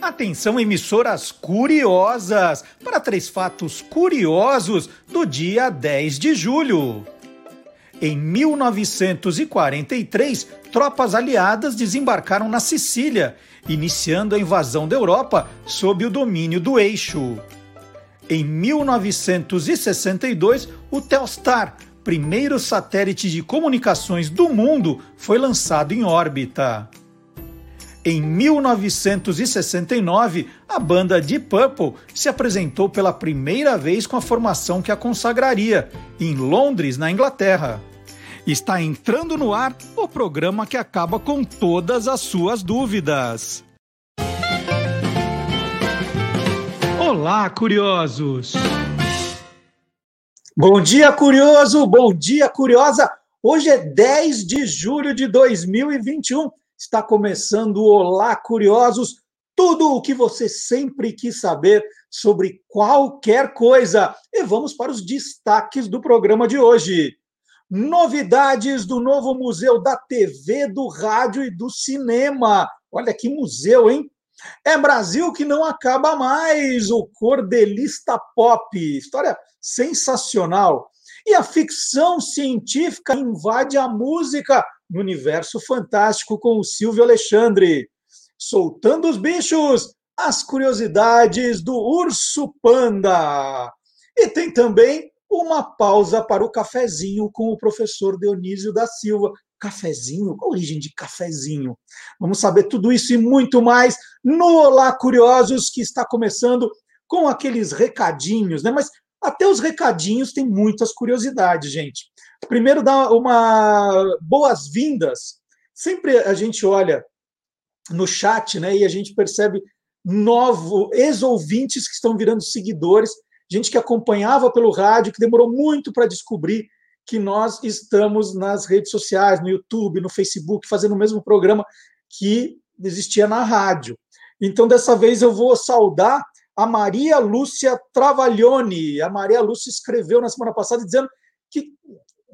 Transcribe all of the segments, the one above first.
Atenção, emissoras curiosas, para três fatos curiosos do dia 10 de julho. Em 1943, tropas aliadas desembarcaram na Sicília, iniciando a invasão da Europa sob o domínio do eixo. Em 1962, o Telstar, primeiro satélite de comunicações do mundo, foi lançado em órbita. Em 1969, a banda Deep Purple se apresentou pela primeira vez com a formação que a consagraria, em Londres, na Inglaterra. Está entrando no ar o programa que acaba com todas as suas dúvidas. Olá, curiosos! Bom dia, curioso! Bom dia, curiosa! Hoje é 10 de julho de 2021 Está começando o Olá Curiosos, tudo o que você sempre quis saber sobre qualquer coisa. E vamos para os destaques do programa de hoje. Novidades do novo Museu da TV, do Rádio e do Cinema. Olha que museu, hein? É Brasil que não acaba mais, o Cordelista Pop. História sensacional. E a ficção científica invade a música no universo fantástico com o Silvio Alexandre. Soltando os bichos, as curiosidades do urso panda. E tem também uma pausa para o cafezinho com o professor Dionísio da Silva. Cafezinho? Qual a origem de cafezinho? Vamos saber tudo isso e muito mais no Olá Curiosos, que está começando com aqueles recadinhos, né? Mas até os recadinhos tem muitas curiosidades, gente. Primeiro, dar uma boas-vindas. Sempre a gente olha no chat, né, e a gente percebe novos ex-ouvintes que estão virando seguidores, gente que acompanhava pelo rádio, que demorou muito para descobrir que nós estamos nas redes sociais, no YouTube, no Facebook, fazendo o mesmo programa que existia na rádio. Então, dessa vez, eu vou saudar a Maria Lúcia Travaglione. A Maria Lúcia escreveu na semana passada dizendo que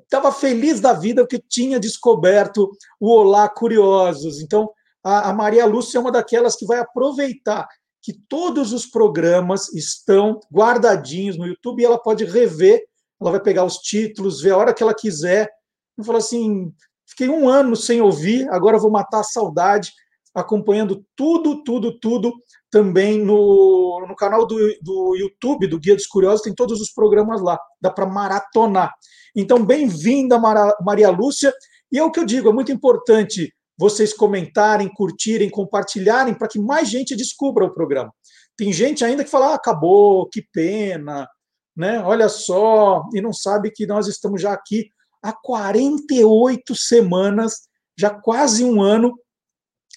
estava feliz da vida porque tinha descoberto o Olá Curiosos. Então, a, a Maria Lúcia é uma daquelas que vai aproveitar que todos os programas estão guardadinhos no YouTube e ela pode rever, ela vai pegar os títulos, ver a hora que ela quiser. E falar assim: fiquei um ano sem ouvir, agora vou matar a saudade, acompanhando tudo, tudo, tudo também no, no canal do, do YouTube, do Guia dos Curiosos, tem todos os programas lá, dá para maratonar. Então, bem-vinda, Maria Lúcia. E é o que eu digo, é muito importante vocês comentarem, curtirem, compartilharem, para que mais gente descubra o programa. Tem gente ainda que fala, ah, acabou, que pena, né? olha só, e não sabe que nós estamos já aqui há 48 semanas, já quase um ano,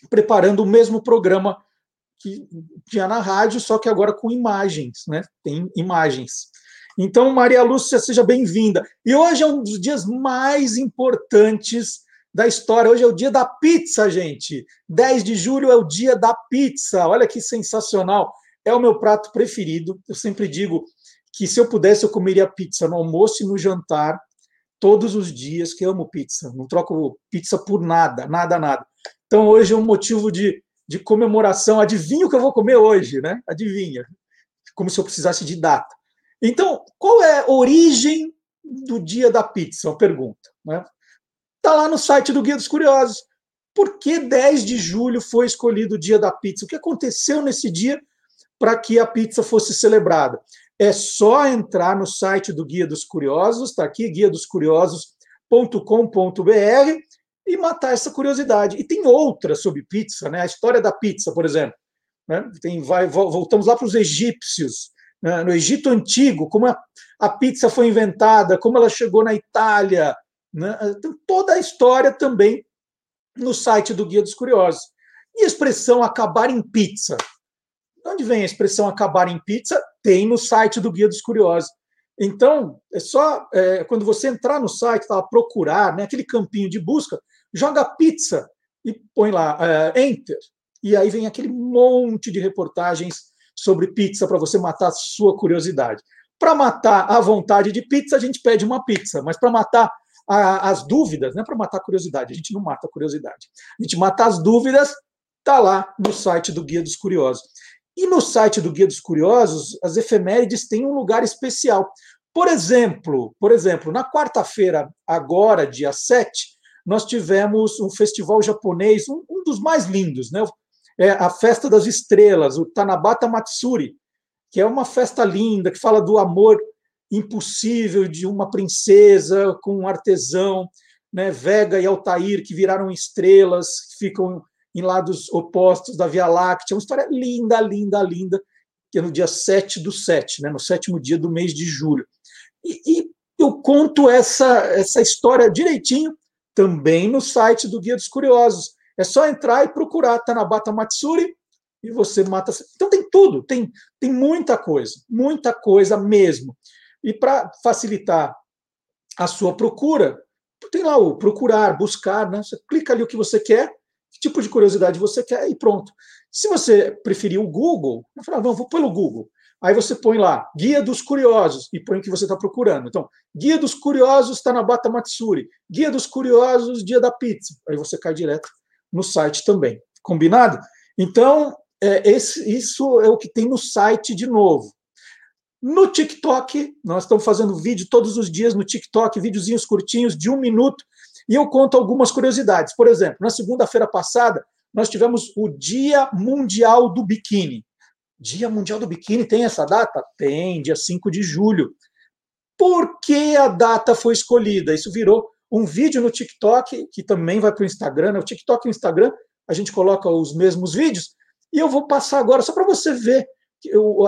preparando o mesmo programa que tinha na rádio, só que agora com imagens, né? Tem imagens. Então, Maria Lúcia, seja bem-vinda. E hoje é um dos dias mais importantes da história. Hoje é o dia da pizza, gente. 10 de julho é o dia da pizza. Olha que sensacional. É o meu prato preferido. Eu sempre digo que se eu pudesse, eu comeria pizza no almoço e no jantar todos os dias, que eu amo pizza. Não troco pizza por nada, nada, nada. Então, hoje é um motivo de, de comemoração. Adivinha o que eu vou comer hoje, né? Adivinha. Como se eu precisasse de data. Então, qual é a origem do dia da pizza? Uma pergunta. Está né? Tá lá no site do Guia dos Curiosos. Por que 10 de julho foi escolhido o dia da pizza? O que aconteceu nesse dia para que a pizza fosse celebrada? É só entrar no site do Guia dos Curiosos, está aqui, guia e matar essa curiosidade. E tem outras sobre pizza, né? A história da pizza, por exemplo. Né? Tem, vai, voltamos lá para os egípcios né, no Egito Antigo, como a, a, pizza foi inventada, como ela chegou na Itália. Né, tem toda a história também no site do Guia dos Curiosos. E a expressão acabar em pizza? De onde vem a expressão acabar em pizza? Tem no site do Guia dos Curiosos. Então, é só é, quando você entrar no site, tá, procurar, né, aquele campinho de busca, joga pizza e põe lá é, enter. E aí vem aquele monte de reportagens sobre pizza para você matar a sua curiosidade. Para matar a vontade de pizza, a gente pede uma pizza, mas para matar a, as dúvidas, não é para matar a curiosidade, a gente não mata a curiosidade. A gente mata as dúvidas, está lá no site do Guia dos Curiosos. E no site do Guia dos Curiosos, as efemérides têm um lugar especial. Por exemplo, por exemplo, na quarta-feira, agora, dia 7, nós tivemos um festival japonês, um, um dos mais lindos, né? É a Festa das Estrelas, o Tanabata Matsuri, que é uma festa linda, que fala do amor impossível de uma princesa com um artesão, né? Vega e Altair, que viraram estrelas, que ficam em lados opostos da Via Láctea. Uma história linda, linda, linda, que é no dia 7 do 7, né, no sétimo dia do mês de julho. E, e eu conto essa, essa história direitinho também no site do Guia dos Curiosos. É só entrar e procurar Tanabata Matsuri e você mata. Então tem tudo, tem, tem muita coisa, muita coisa mesmo. E para facilitar a sua procura, tem lá o procurar, buscar, né? Você clica ali o que você quer que tipo de curiosidade você quer e pronto. Se você preferir o Google, eu falo, ah, não, vou pelo Google. Aí você põe lá, Guia dos Curiosos, e põe o que você está procurando. Então, Guia dos Curiosos Tanabata Matsuri, Guia dos Curiosos Dia da Pizza. Aí você cai direto no site também. Combinado? Então, é, esse, isso é o que tem no site de novo. No TikTok, nós estamos fazendo vídeo todos os dias no TikTok, videozinhos curtinhos de um minuto e eu conto algumas curiosidades. Por exemplo, na segunda-feira passada, nós tivemos o Dia Mundial do Biquíni. Dia Mundial do Biquíni tem essa data? Tem, dia 5 de julho. Por que a data foi escolhida? Isso virou um vídeo no TikTok, que também vai para o Instagram. Né? O TikTok e o Instagram, a gente coloca os mesmos vídeos. E eu vou passar agora, só para você ver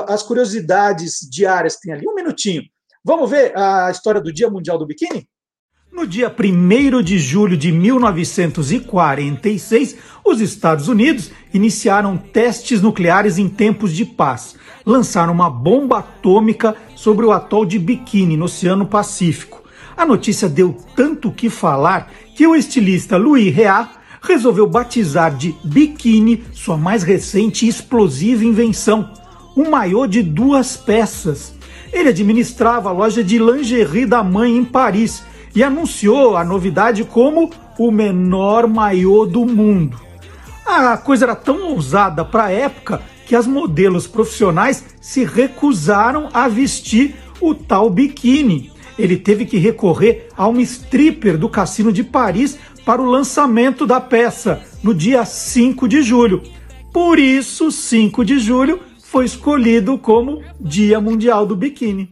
as curiosidades diárias que tem ali. Um minutinho. Vamos ver a história do Dia Mundial do Biquíni? No dia 1 de julho de 1946, os Estados Unidos iniciaram testes nucleares em tempos de paz. Lançaram uma bomba atômica sobre o atol de Bikini, no Oceano Pacífico. A notícia deu tanto que falar que o estilista Louis Reard resolveu batizar de Bikini sua mais recente e explosiva invenção, um maiô de duas peças. Ele administrava a loja de lingerie da mãe em Paris e anunciou a novidade como o menor maiô do mundo. A coisa era tão ousada para a época que as modelos profissionais se recusaram a vestir o tal biquíni. Ele teve que recorrer a uma stripper do Cassino de Paris para o lançamento da peça, no dia 5 de julho. Por isso, 5 de julho foi escolhido como Dia Mundial do Biquíni.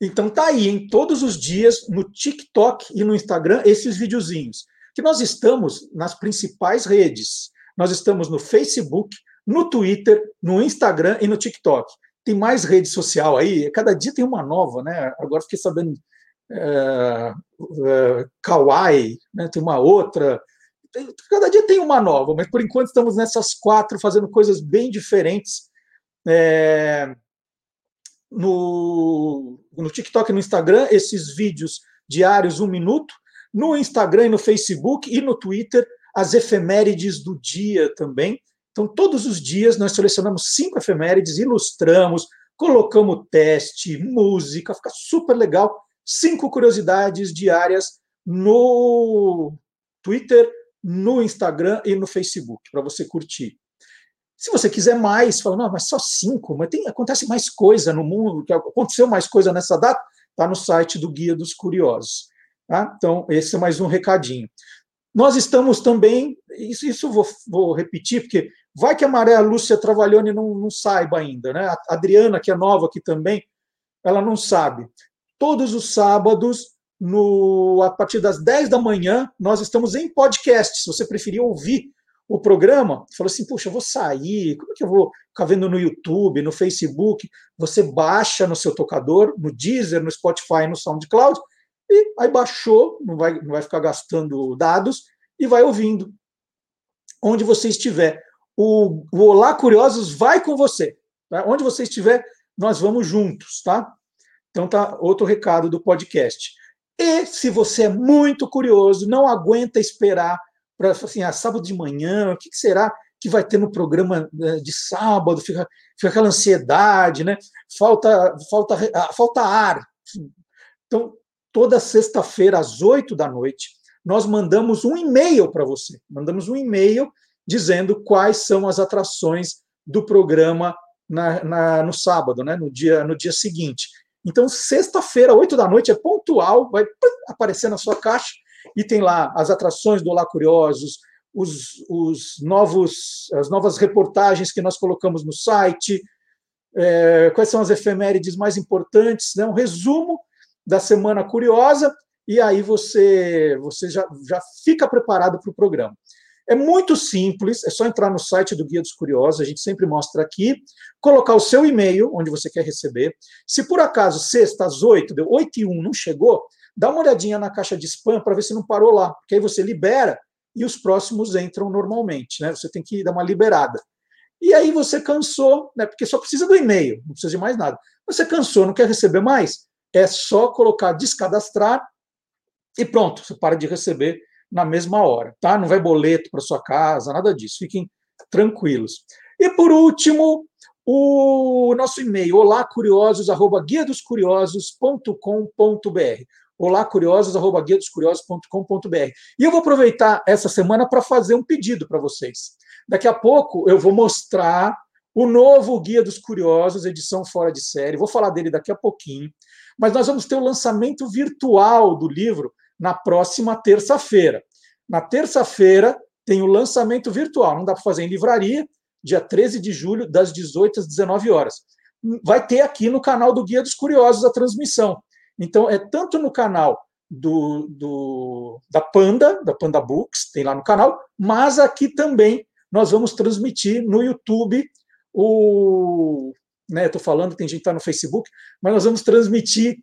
Então tá aí, em todos os dias, no TikTok e no Instagram, esses videozinhos. Que nós estamos nas principais redes. Nós estamos no Facebook, no Twitter, no Instagram e no TikTok. Tem mais rede social aí, cada dia tem uma nova, né? Agora fiquei sabendo é, é, Kawaii, né? tem uma outra. Cada dia tem uma nova, mas por enquanto estamos nessas quatro fazendo coisas bem diferentes. É, no, no TikTok e no Instagram esses vídeos diários, um minuto. No Instagram e no Facebook e no Twitter, as efemérides do dia também. Então, todos os dias nós selecionamos cinco efemérides, ilustramos, colocamos teste, música, fica super legal. Cinco curiosidades diárias no Twitter, no Instagram e no Facebook, para você curtir. Se você quiser mais, fala, não, mas só cinco, mas tem, acontece mais coisa no mundo, que aconteceu mais coisa nessa data, está no site do Guia dos Curiosos. Tá? Então, esse é mais um recadinho. Nós estamos também, isso, isso vou, vou repetir, porque vai que a Maria Lúcia Travaglione não, não saiba ainda, né? A Adriana, que é nova aqui também, ela não sabe. Todos os sábados, no, a partir das 10 da manhã, nós estamos em podcast. Se você preferir ouvir o programa, falou assim: puxa, eu vou sair, como é que eu vou ficar vendo no YouTube, no Facebook? Você baixa no seu tocador, no Deezer, no Spotify, no SoundCloud, e aí baixou, não vai, não vai ficar gastando dados, e vai ouvindo. Onde você estiver. O, o Olá Curiosos vai com você. Tá? Onde você estiver, nós vamos juntos, tá? Então tá outro recado do podcast. E se você é muito curioso, não aguenta esperar para assim, ah, sábado de manhã, o que será que vai ter no programa né, de sábado? Fica, fica aquela ansiedade, né? Falta, falta, ah, falta ar. Então, toda sexta-feira, às oito da noite, nós mandamos um e-mail para você. Mandamos um e-mail dizendo quais são as atrações do programa na, na, no sábado, né, no, dia, no dia seguinte. Então, sexta-feira, 8 da noite, é pontual, vai aparecer na sua caixa e tem lá as atrações do Olá Curiosos, os, os novos, as novas reportagens que nós colocamos no site, é, quais são as efemérides mais importantes, né, um resumo da Semana Curiosa, e aí você, você já, já fica preparado para o programa. É muito simples, é só entrar no site do Guia dos Curiosos, a gente sempre mostra aqui, colocar o seu e-mail, onde você quer receber. Se por acaso sexta às 8, deu 8 e 1, não chegou, dá uma olhadinha na caixa de spam para ver se não parou lá, porque aí você libera e os próximos entram normalmente, né? Você tem que dar uma liberada. E aí você cansou, né? Porque só precisa do e-mail, não precisa de mais nada. Você cansou, não quer receber mais? É só colocar descadastrar e pronto, você para de receber na mesma hora, tá? Não vai boleto para sua casa, nada disso. Fiquem tranquilos. E por último, o nosso e-mail, olacuriosos@guiadoscuriosos.com.br. Olá curiosos@guiadoscuriosos.com.br. E eu vou aproveitar essa semana para fazer um pedido para vocês. Daqui a pouco eu vou mostrar o novo Guia dos Curiosos, edição fora de série. Vou falar dele daqui a pouquinho. Mas nós vamos ter o lançamento virtual do livro na próxima terça-feira. Na terça-feira tem o lançamento virtual, não dá para fazer em livraria, dia 13 de julho, das 18 às 19 horas. Vai ter aqui no canal do Guia dos Curiosos a transmissão. Então, é tanto no canal do, do, da Panda, da Panda Books, tem lá no canal, mas aqui também nós vamos transmitir no YouTube o. Né, Estou falando, tem gente que está no Facebook, mas nós vamos transmitir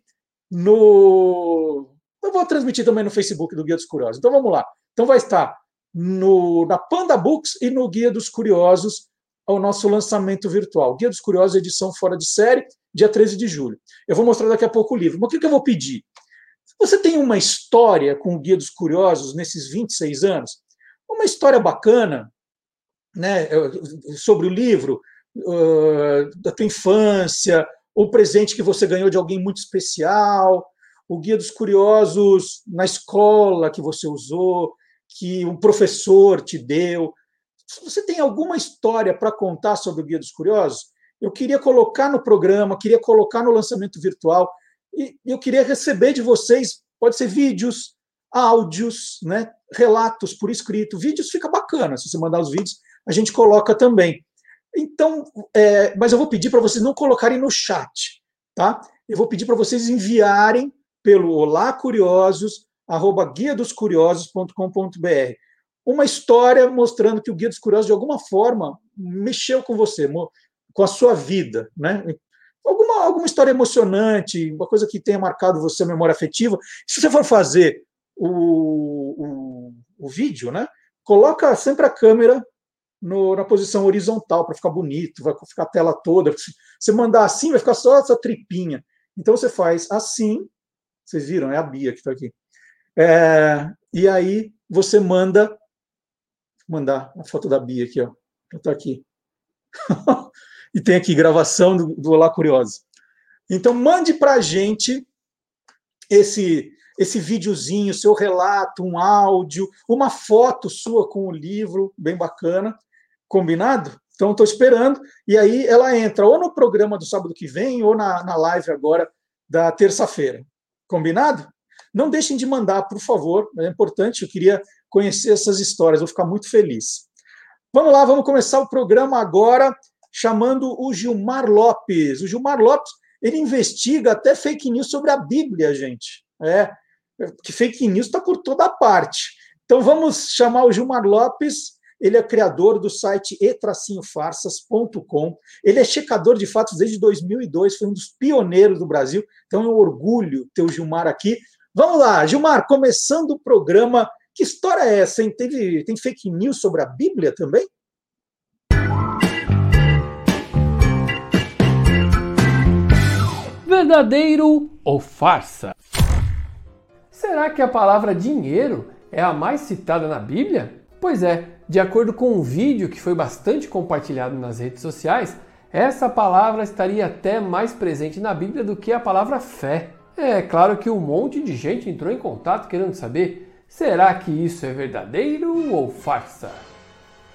no. Eu vou transmitir também no Facebook do Guia dos Curiosos. Então vamos lá. Então vai estar no, na Panda Books e no Guia dos Curiosos o nosso lançamento virtual. Guia dos Curiosos, edição fora de série, dia 13 de julho. Eu vou mostrar daqui a pouco o livro. Mas o que, que eu vou pedir? Você tem uma história com o Guia dos Curiosos nesses 26 anos? Uma história bacana né, sobre o livro, uh, da tua infância, o presente que você ganhou de alguém muito especial, o Guia dos Curiosos na escola que você usou, que um professor te deu. Se você tem alguma história para contar sobre o Guia dos Curiosos, eu queria colocar no programa, queria colocar no lançamento virtual, e eu queria receber de vocês, pode ser vídeos, áudios, né, relatos por escrito. Vídeos fica bacana, se você mandar os vídeos, a gente coloca também. Então, é, mas eu vou pedir para vocês não colocarem no chat, tá? Eu vou pedir para vocês enviarem pelo Olá Curiosos, arroba guia dos curiosos.com.br. Uma história mostrando que o Guia dos Curiosos, de alguma forma, mexeu com você, com a sua vida, né? Alguma, alguma história emocionante, uma coisa que tenha marcado você, a memória afetiva. Se você for fazer o, o, o vídeo, né? Coloca sempre a câmera no, na posição horizontal para ficar bonito, vai ficar a tela toda. Se você mandar assim, vai ficar só essa tripinha. Então você faz assim, vocês viram, é a Bia que está aqui. É, e aí você manda, vou mandar a foto da Bia aqui, ó. Está aqui. e tem aqui gravação do, do Olá Curioso. Então mande para a gente esse esse videozinho, seu relato, um áudio, uma foto sua com o livro, bem bacana, combinado? Então estou esperando. E aí ela entra ou no programa do sábado que vem ou na, na live agora da terça-feira. Combinado? Não deixem de mandar, por favor, é importante, eu queria conhecer essas histórias, vou ficar muito feliz. Vamos lá, vamos começar o programa agora chamando o Gilmar Lopes. O Gilmar Lopes, ele investiga até fake news sobre a Bíblia, gente. É, que fake news está por toda parte. Então vamos chamar o Gilmar Lopes, ele é criador do site e-farsas.com. Ele é checador de fatos desde 2002, foi um dos pioneiros do Brasil. Então é um orgulho ter o Gilmar aqui. Vamos lá, Gilmar, começando o programa. Que história é essa? Hein? Teve, tem fake news sobre a Bíblia também? Verdadeiro ou farsa? Será que a palavra dinheiro é a mais citada na Bíblia? Pois é, de acordo com um vídeo que foi bastante compartilhado nas redes sociais, essa palavra estaria até mais presente na Bíblia do que a palavra fé. É claro que um monte de gente entrou em contato querendo saber: será que isso é verdadeiro ou farsa?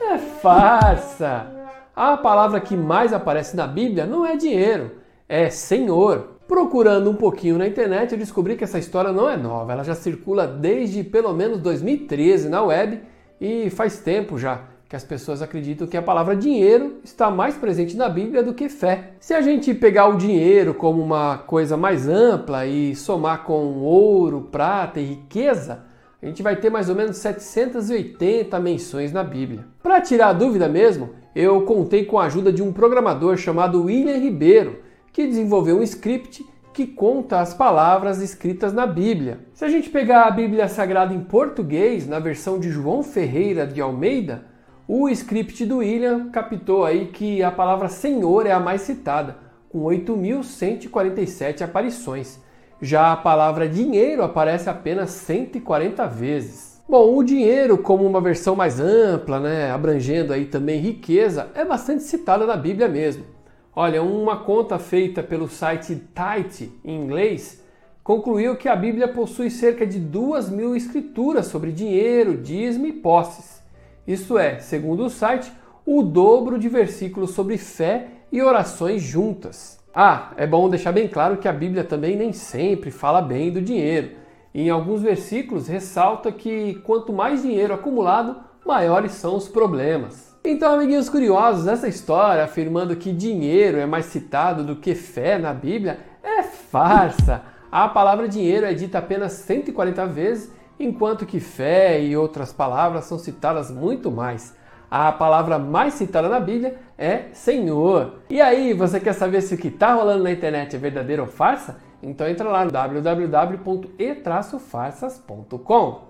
É farsa! A palavra que mais aparece na Bíblia não é dinheiro, é Senhor. Procurando um pouquinho na internet, eu descobri que essa história não é nova. Ela já circula desde pelo menos 2013 na web e faz tempo já que as pessoas acreditam que a palavra dinheiro está mais presente na Bíblia do que fé. Se a gente pegar o dinheiro como uma coisa mais ampla e somar com ouro, prata e riqueza, a gente vai ter mais ou menos 780 menções na Bíblia. Para tirar a dúvida mesmo, eu contei com a ajuda de um programador chamado William Ribeiro, que desenvolveu um script que conta as palavras escritas na Bíblia. Se a gente pegar a Bíblia Sagrada em português, na versão de João Ferreira de Almeida, o script do William captou aí que a palavra Senhor é a mais citada, com 8.147 aparições. Já a palavra dinheiro aparece apenas 140 vezes. Bom, o dinheiro, como uma versão mais ampla, né, abrangendo aí também riqueza, é bastante citada na Bíblia mesmo. Olha, uma conta feita pelo site Tite, em inglês, concluiu que a Bíblia possui cerca de duas mil escrituras sobre dinheiro, dízimo e posses. Isso é, segundo o site, o dobro de versículos sobre fé e orações juntas. Ah, é bom deixar bem claro que a Bíblia também nem sempre fala bem do dinheiro. em alguns versículos ressalta que quanto mais dinheiro acumulado, maiores são os problemas. Então, amiguinhos curiosos, essa história afirmando que dinheiro é mais citado do que fé na Bíblia é farsa. A palavra dinheiro é dita apenas 140 vezes, enquanto que fé e outras palavras são citadas muito mais. A palavra mais citada na Bíblia é Senhor. E aí, você quer saber se o que está rolando na internet é verdadeiro ou farsa? Então entra lá no www.e-farsas.com.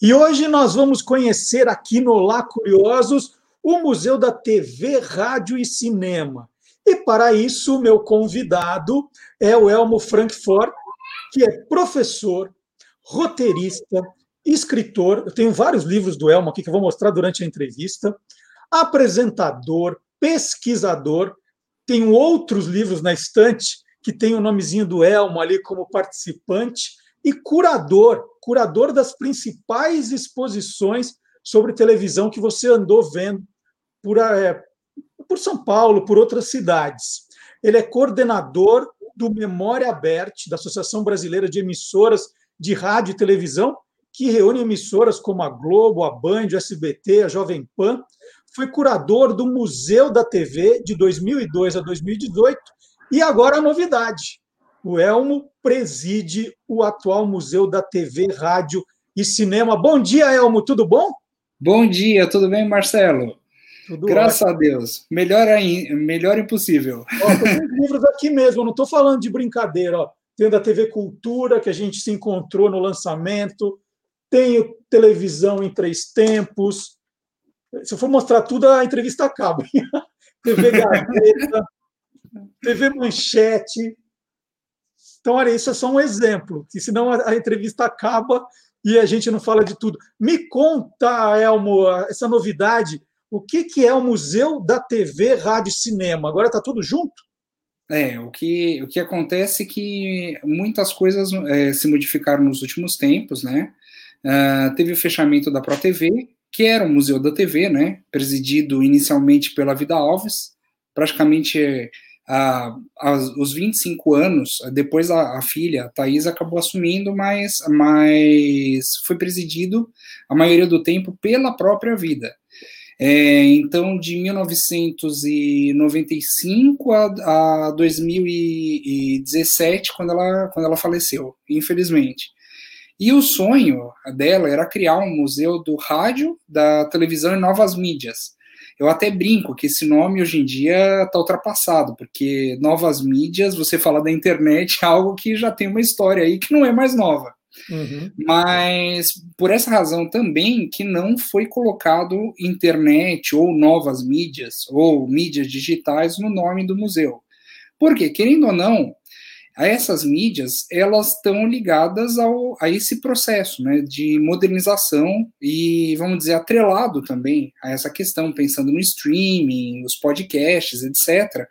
E hoje nós vamos conhecer aqui no Lá Curiosos o Museu da TV, Rádio e Cinema. E para isso, meu convidado é o Elmo Frankfort, que é professor, roteirista, escritor. Eu tenho vários livros do Elmo aqui que eu vou mostrar durante a entrevista. Apresentador, pesquisador. Tenho outros livros na estante que tem o nomezinho do Elmo ali como participante e curador, curador das principais exposições sobre televisão que você andou vendo por, é, por São Paulo, por outras cidades. Ele é coordenador do Memória Aberte, da Associação Brasileira de Emissoras de Rádio e Televisão, que reúne emissoras como a Globo, a Band, o SBT, a Jovem Pan. Foi curador do Museu da TV de 2002 a 2018 e agora a novidade. O Elmo preside o atual Museu da TV, Rádio e Cinema. Bom dia, Elmo, tudo bom? Bom dia, tudo bem, Marcelo? Tudo Graças ótimo. a Deus. Melhor, aí, melhor impossível. Ó, tem livros aqui mesmo, não estou falando de brincadeira. Ó. Tem da TV Cultura, que a gente se encontrou no lançamento. Tenho televisão em três tempos. Se eu for mostrar tudo, a entrevista acaba. TV Gazeta, TV Manchete. Então, olha, isso é só um exemplo, que senão a, a entrevista acaba e a gente não fala de tudo. Me conta, Elmo, essa novidade o que, que é o Museu da TV, Rádio e Cinema? Agora está tudo junto? É, o que, o que acontece é que muitas coisas é, se modificaram nos últimos tempos, né? Uh, teve o fechamento da ProTV, que era o Museu da TV, né? Presidido inicialmente pela Vida Alves, praticamente uh, os 25 anos, depois a, a, filha, a acabou assumindo, mas, mas foi presidido a maioria do tempo pela própria Vida. É, então, de 1995 a, a 2017, quando ela, quando ela faleceu, infelizmente. E o sonho dela era criar um museu do rádio, da televisão e novas mídias. Eu até brinco que esse nome hoje em dia está ultrapassado, porque novas mídias, você fala da internet, é algo que já tem uma história aí que não é mais nova. Uhum. Mas por essa razão também que não foi colocado internet ou novas mídias ou mídias digitais no nome do museu. Porque, querendo ou não, essas mídias elas estão ligadas ao, a esse processo né, de modernização e, vamos dizer, atrelado também a essa questão, pensando no streaming, os podcasts, etc.,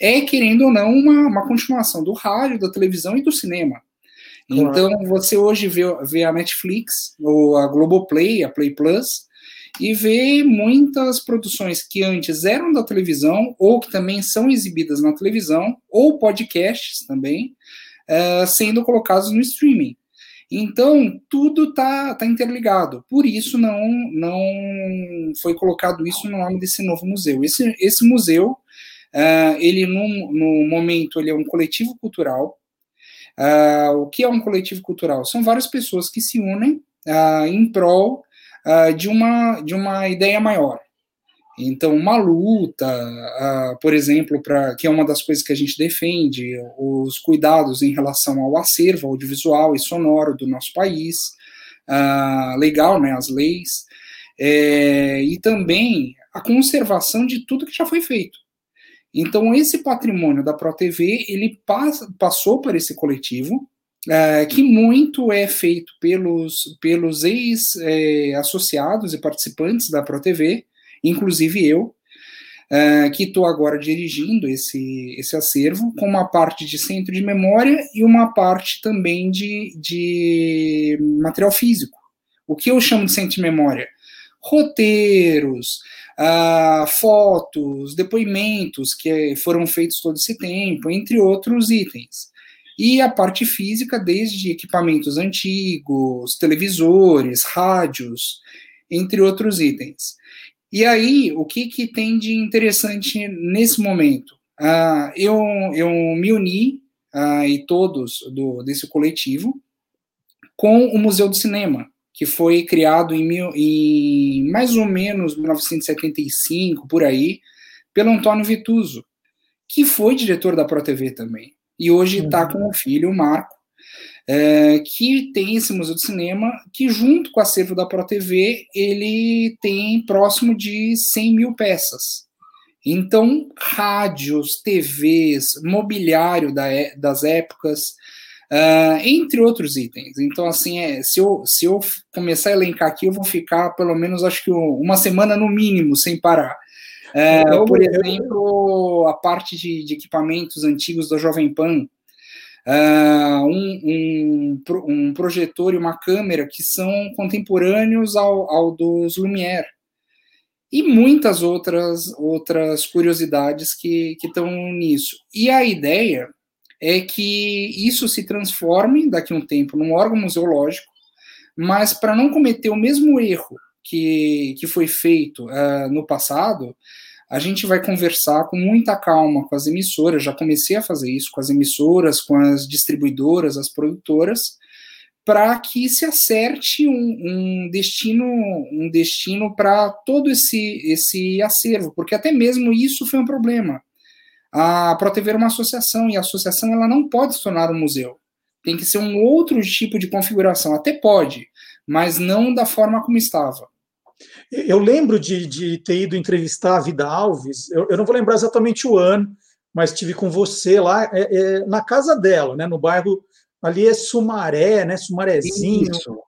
é, querendo ou não, uma, uma continuação do rádio, da televisão e do cinema. Então, você hoje vê, vê a Netflix, ou a Globoplay, a Play Plus, e vê muitas produções que antes eram da televisão, ou que também são exibidas na televisão, ou podcasts também, uh, sendo colocados no streaming. Então, tudo está tá interligado. Por isso, não, não foi colocado isso no nome desse novo museu. Esse, esse museu, uh, ele, no, no momento, ele é um coletivo cultural. Uh, o que é um coletivo cultural? São várias pessoas que se unem em prol de, uma, de uma ideia maior. Então, uma luta, uh, por exemplo, para que é uma das coisas que a gente defende, os cuidados em relação ao acervo audiovisual e sonoro do nosso país, uh, legal, né, as leis, é, e também a conservação de tudo que já foi feito. Então, esse patrimônio da ProTV, ele passou para esse coletivo, é, que muito é feito pelos, pelos ex-associados é, e participantes da ProTV, inclusive eu, uh, que estou agora dirigindo esse, esse acervo, com uma parte de centro de memória e uma parte também de, de material físico. O que eu chamo de centro de memória? Roteiros, uh, fotos, depoimentos que foram feitos todo esse tempo, entre outros itens. E a parte física, desde equipamentos antigos, televisores, rádios, entre outros itens. E aí, o que, que tem de interessante nesse momento? Uh, eu, eu me uni, uh, e todos do, desse coletivo, com o Museu do Cinema, que foi criado em, mil, em mais ou menos 1975, por aí, pelo Antônio Vituso, que foi diretor da ProTV também. E hoje está uhum. com o filho, o Marco, é, que tem esse Museu do Cinema, que junto com o acervo da ProTV, ele tem próximo de 100 mil peças. Então, rádios, TVs, mobiliário da, é, das épocas, uh, entre outros itens. Então, assim, é, se, eu, se eu começar a elencar aqui, eu vou ficar pelo menos, acho que uma semana no mínimo, sem parar. Uh, por exemplo, a parte de, de equipamentos antigos da Jovem Pan, uh, um, um, um, projetor e uma câmera que são contemporâneos ao, ao dos Lumière. E muitas outras, outras curiosidades que estão nisso. E a ideia é que isso se transforme daqui a um tempo num órgão museológico, mas para não cometer o mesmo erro que, que foi feito uh, no passado, a gente vai conversar com muita calma com as emissoras, já comecei a fazer isso com as emissoras, com as distribuidoras, as produtoras, para que se acerte um, um, destino um destino para todo esse esse acervo, porque até mesmo isso foi um problema. A ProTV era uma associação e a associação ela não pode se tornar um museu. Tem que ser um outro tipo de configuração, até pode, mas não da forma como estava. Eu lembro de, de ter ido entrevistar a Vida Alves, eu, eu, não vou lembrar exatamente o ano, mas tive com você lá é, é, na casa dela, né, no bairro ali é Sumaré, né, Sumarezinho. Isso.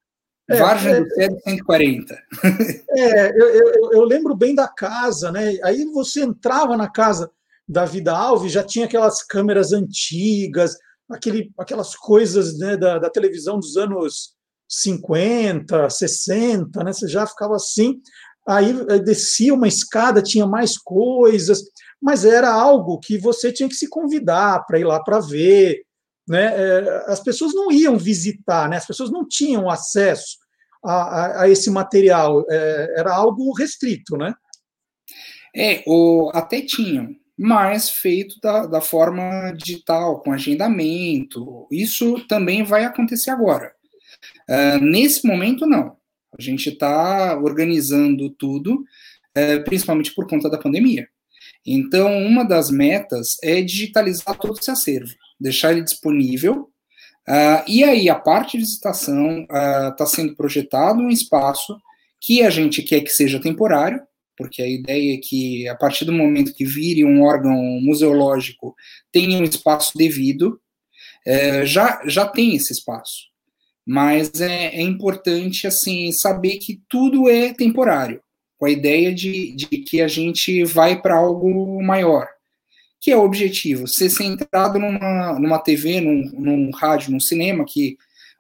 É, Vargem é, do Céu 140. É, eu, eu, eu, lembro bem da casa, né? Aí você entrava na casa da Vida Alves, já tinha aquelas câmeras antigas, aquele, aquelas coisas né, da, da televisão dos anos 50, 60, né? Você já ficava assim. Aí descia uma escada, tinha mais coisas, mas era algo que você tinha que se convidar para ir lá para ver. Né? É, as pessoas não iam visitar, né? as pessoas não tinham acesso a, a, a esse material, é, era algo restrito, né? É, o, até tinham, mas feito da, da forma digital, com agendamento. Isso também vai acontecer agora. Uh, nesse momento, não. A gente está organizando tudo, uh, principalmente por conta da pandemia. Então, uma das metas é digitalizar todo esse acervo, deixar ele disponível. Uh, e aí, a parte de visitação está sendo projetado um espaço que a gente quer que seja temporário, porque a ideia é que, a partir do momento que vire um órgão museológico, tenha um espaço devido. já, já tem esse espaço mas é, é, importante assim saber que tudo é temporário, com a ideia de, de que a gente vai para algo maior, que é o objetivo, ser centrado numa, numa TV, num, num rádio, num cinema, que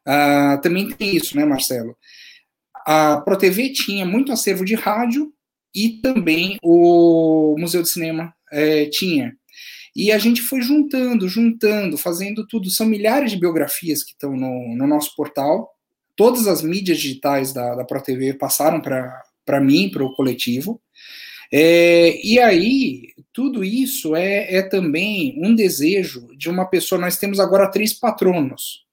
uh, também tem isso, né, Marcelo? A ProTV tinha muito acervo de rádio e também o Museu de Cinema é, tinha. E a gente foi juntando, juntando, fazendo tudo. São milhares de biografias que estão no, no nosso portal. Todas as mídias digitais da, da ProTV passaram para mim, para o coletivo. É, e aí, tudo isso é, é, também um desejo de uma pessoa. Nós temos agora três patronos.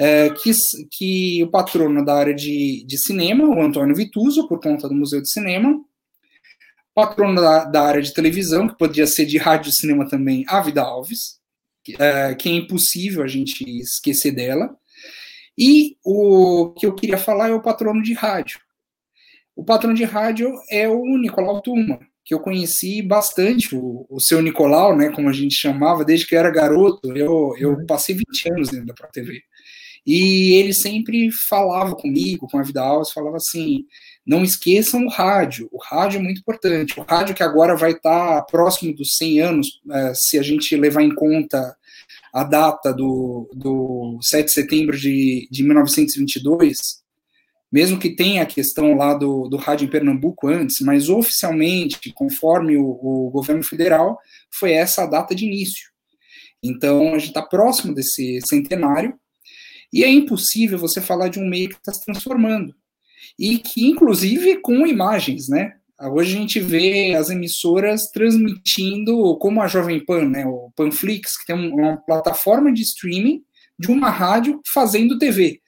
É, que, que o patrono da área de, de cinema, o Antônio Vituso, por conta do Museu de Cinema, patrono da, da, área de televisão, que podia ser de rádio e cinema também, a Vida Alves, que é, que é impossível a gente esquecer dela. E o que eu queria falar é o patrono de rádio. O patrono de rádio é o Nicolau Tuma, que eu conheci bastante, o, o seu Nicolau, né, como a gente chamava, desde que eu era garoto. Eu, eu uhum. passei 20 anos dentro da Pro TV. E ele sempre falava comigo, com a Vida Alves, falava assim: não esqueçam o rádio, o rádio é muito importante. O rádio que agora vai estar próximo dos 100 anos, é, se a gente levar em conta a data do, do 7 de setembro de, de 1922, mesmo que tenha a questão lá do, do rádio em Pernambuco antes, mas oficialmente, conforme o, o governo federal, foi essa a data de início. Então, a gente está próximo desse centenário, e é impossível você falar de um meio que está se transformando e que, inclusive, com imagens, né? Hoje a gente vê as emissoras transmitindo, como a Jovem Pan, né, o Panflix, que tem uma plataforma de streaming de uma rádio fazendo TV.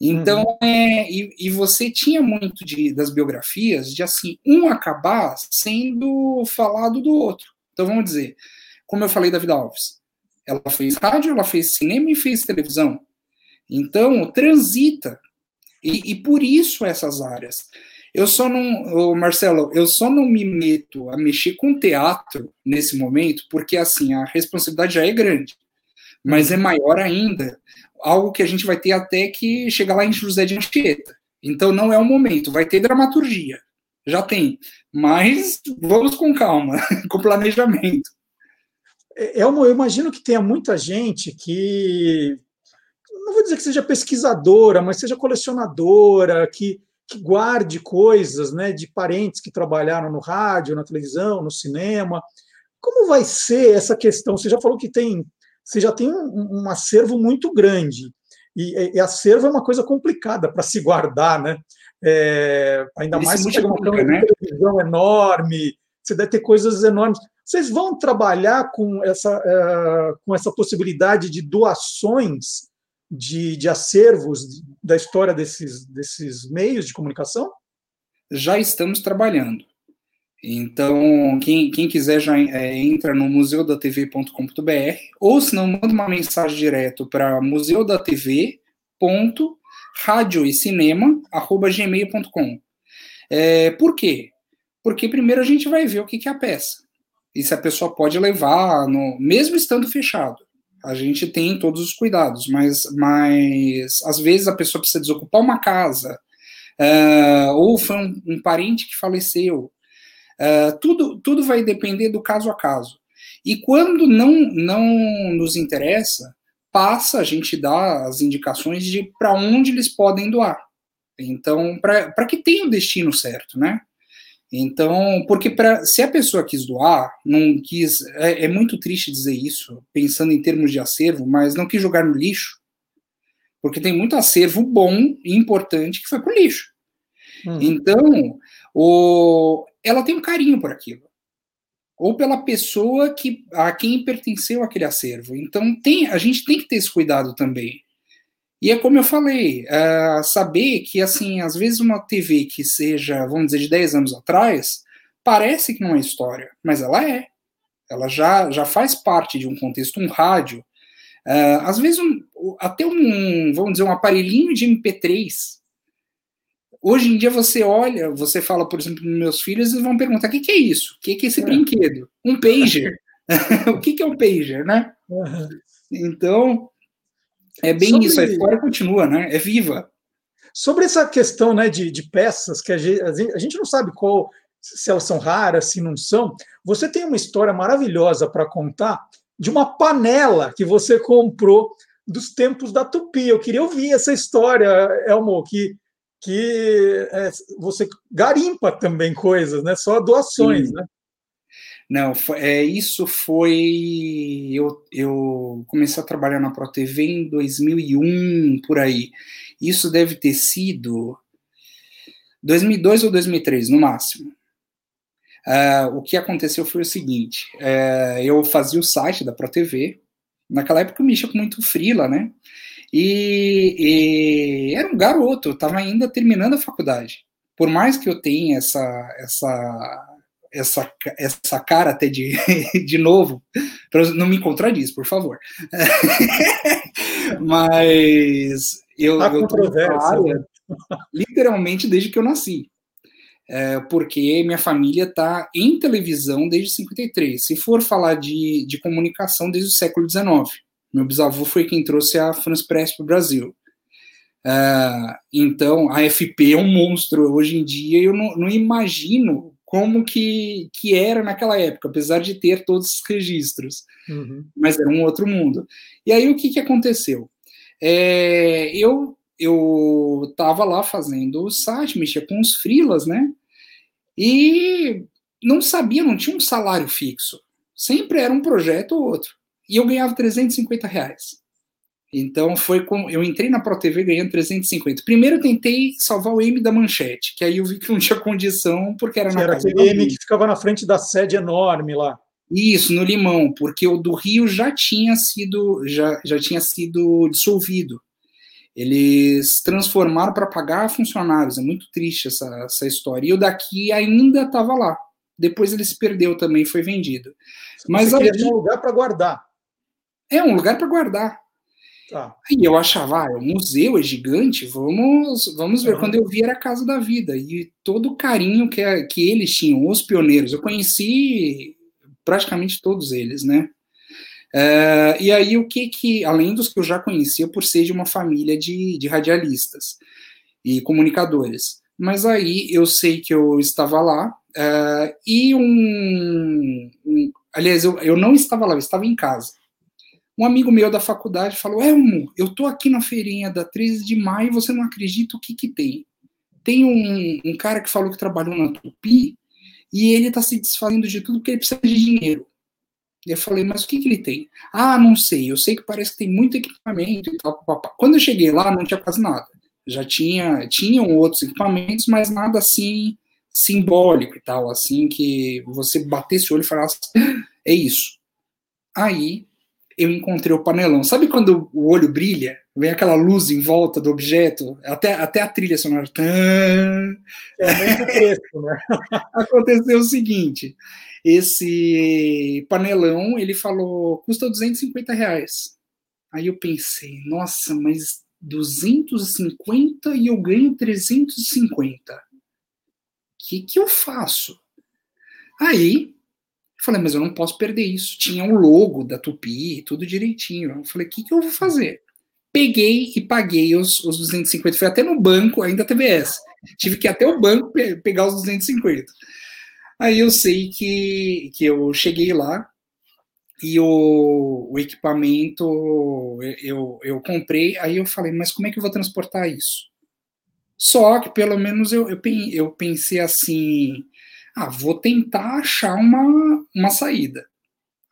Então, uhum. é, e, e, você tinha muito de, das biografias de assim, um acabar sendo falado do outro. Então, vamos dizer, como eu falei da Vida Alves, ela fez rádio, ela fez cinema e fez televisão. Então, transita e, e por isso essas áreas. Eu só não, Marcelo, eu só não me meto a mexer com teatro nesse momento, porque assim, a responsabilidade já é grande, mas é maior ainda, algo que a gente vai ter até que chegar lá em José de Anchieta. Então não é o momento, vai ter dramaturgia, já tem, mas vamos com calma, com planejamento. É eu imagino que tenha muita gente que não vou dizer que seja pesquisadora, mas seja colecionadora, que, que guarde coisas né, de parentes que trabalharam no rádio, na televisão, no cinema. Como vai ser essa questão? Você já falou que tem, você já tem um, um acervo muito grande. E, e, acervo é uma coisa complicada para se guardar, né? É, ainda mais se chega uma câmera né? de televisão enorme, você deve ter coisas enormes. Vocês vão trabalhar com essa, uh, com essa possibilidade de doações de, de acervos da história desses, desses meios de comunicação? Já estamos trabalhando. Então, quem, quem quiser já é, entra no museudatv.com.br ou se não, manda uma mensagem direto para museudatv.radioecinema.gmail.com. É, por quê? Porque primeiro a gente vai ver o que, que é a peça. E se a pessoa pode levar, no, mesmo estando fechado a gente tem todos os cuidados, mas, mas às vezes a pessoa precisa desocupar uma casa, uh, ou foi um, um, parente que faleceu. Uh, tudo, tudo vai depender do caso a caso. E quando não, não nos interessa, passa a gente dar as indicações de para onde eles podem doar. Então, para que tenha o destino certo, né? Então, porque pra, se a pessoa quis doar, não quis. É, é, muito triste dizer isso, pensando em termos de acervo, mas não quis jogar no lixo, porque tem muito acervo bom e importante que foi pro lixo. Hum. Então, o, ela tem um carinho por aquilo. Ou pela pessoa que, a quem pertenceu aquele acervo. Então, tem, a gente tem que ter esse cuidado também. E é como eu falei, é, saber que, assim, às vezes uma TV que seja, vamos dizer, de 10 anos atrás, parece que não é história, mas ela é. Ela já, já faz parte de um contexto, um rádio. É, às vezes, um, até um, vamos dizer, um aparelhinho de MP3. Hoje em dia você olha, você fala, por exemplo, nos meus filhos, eles vão perguntar: o que, que é isso? O que, que é esse é. brinquedo? Um pager. o que, que é um pager, né? Uhum. Então, é bem Sobre... isso, a história continua, né? É viva. Sobre essa questão né, de, de peças, que a gente, a gente não sabe qual, se elas são raras, se não são, você tem uma história maravilhosa para contar de uma panela que você comprou dos tempos da Tupi. Eu queria ouvir essa história, Elmo, que, que é, você garimpa também coisas, né? Só doações, Sim. né? Não, é, isso foi. Eu, eu comecei a trabalhar na ProTV em 2001, por aí. Isso deve ter sido 2002 ou 2003, no máximo. Uh, o que aconteceu foi o seguinte: uh, eu fazia o site da ProTV, naquela época eu mexia com muito frila, né? E, e era um garoto, eu estava ainda terminando a faculdade. Por mais que eu tenha essa, essa essa, essa cara até de, de novo, não me contradiz, por favor. Mas eu, a eu tô área, né? literalmente desde que eu nasci. É, porque minha família está em televisão desde 53. Se for falar de, de comunicação desde o século XIX, meu bisavô foi quem trouxe a France Press para o Brasil. Uh, então, a FP é um monstro hoje em dia. Eu não, não imagino como que, que era naquela época, apesar de ter todos os registros. Uhum. Mas era um outro mundo. E aí o que, que aconteceu? É, eu eu estava lá fazendo o site, mexia com os frilas, né? E não sabia, não tinha um salário fixo. Sempre era um projeto ou outro. E eu ganhava 350 reais. Então foi como eu entrei na ProTV ganhando 350. Primeiro eu tentei salvar o M da manchete, que aí eu vi que não tinha condição porque era que na era casa aquele M que ficava na frente da sede enorme lá. Isso, no Limão, porque o do Rio já tinha sido já, já tinha sido dissolvido. Eles transformaram para pagar funcionários. É muito triste essa, essa história. E o daqui ainda estava lá. Depois ele se perdeu também, foi vendido. Mas Você aí, um lugar para guardar. É um lugar para guardar. Tá. E eu achava, ah, um museu, é gigante, vamos, vamos ver. Uhum. Quando eu vi era a Casa da Vida, e todo o carinho que, que eles tinham, os pioneiros, eu conheci praticamente todos eles, né? Uh, e aí o que que, além dos que eu já conhecia por ser de uma família de, de radialistas e comunicadores, mas aí eu sei que eu estava lá uh, e um, um aliás, eu, eu não estava lá, eu estava em casa um amigo meu da faculdade falou: Elmo, eu tô aqui na feirinha da 13 de maio e você não acredita o que que tem. Tem um, um cara que falou que trabalhou na Tupi e ele tá se desfazendo de tudo porque ele precisa de dinheiro. E eu falei, mas o que, que ele tem? Ah, não sei, eu sei que parece que tem muito equipamento e tal. Papá. Quando eu cheguei lá, não tinha quase nada. Já tinha, tinham outros equipamentos, mas nada assim simbólico e tal, assim, que você batesse o olho e falasse, é isso. Aí eu encontrei o panelão. Sabe quando o olho brilha? Vem aquela luz em volta do objeto, até, até a trilha sonora. É muito fresco, né? Aconteceu o seguinte: esse panelão, ele falou, custa 250 reais. Aí eu pensei, nossa, mas 250 e eu ganho 350. O que, que eu faço? Aí falei, mas eu não posso perder isso. Tinha o logo da Tupi, tudo direitinho. Eu falei, o que, que eu vou fazer? Peguei e paguei os, os 250. Fui até no banco, ainda TBS. Tive que ir até o banco pe pegar os 250. Aí eu sei que, que eu cheguei lá e o, o equipamento eu, eu comprei. Aí eu falei, mas como é que eu vou transportar isso? Só que pelo menos eu, eu, eu pensei assim, ah, vou tentar achar uma, uma saída.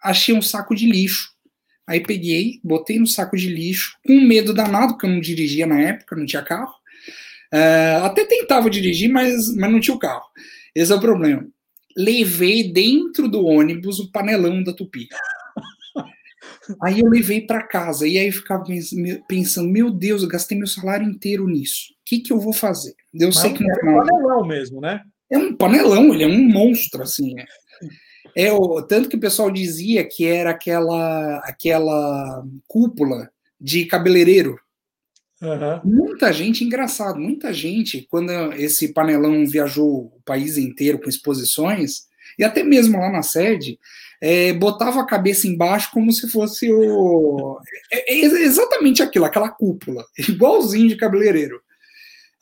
Achei um saco de lixo. Aí peguei, botei no saco de lixo, com medo danado, porque eu não dirigia na época, não tinha carro. Uh, até tentava dirigir, mas, mas não tinha o carro. Esse é o problema. Levei dentro do ônibus o panelão da Tupi. Aí eu levei para casa e aí ficava pensando, meu Deus, eu gastei meu salário inteiro nisso. O que, que eu vou fazer? Eu Mas sei que no final. panelão mesmo, né? É um panelão, ele é um monstro, assim. É, é o, tanto que o pessoal dizia que era aquela, aquela cúpula de cabeleireiro. Uhum. Muita gente, engraçado, muita gente, quando esse panelão viajou o país inteiro com exposições, e até mesmo lá na sede, é, botava a cabeça embaixo como se fosse o. É, é exatamente aquilo, aquela cúpula, igualzinho de cabeleireiro.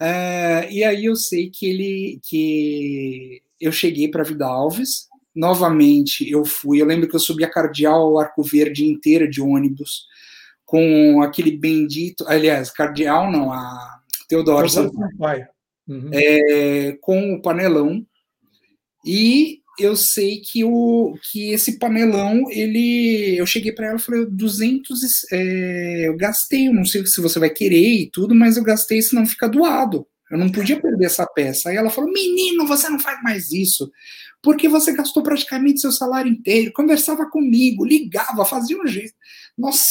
Uh, e aí eu sei que ele que eu cheguei para Vida Alves, novamente eu fui, eu lembro que eu subi a Cardeal Arco Verde inteira de ônibus, com aquele bendito, aliás, cardeal não, a Teodoro Sampaio, uhum. é, com o panelão, e eu sei que o que esse panelão, ele, eu cheguei para ela e falei, 200, é, eu gastei, eu não sei se você vai querer e tudo, mas eu gastei, senão fica doado. Eu não podia perder essa peça. Aí ela falou: Menino, você não faz mais isso. Porque você gastou praticamente seu salário inteiro, conversava comigo, ligava, fazia um jeito. Nossa,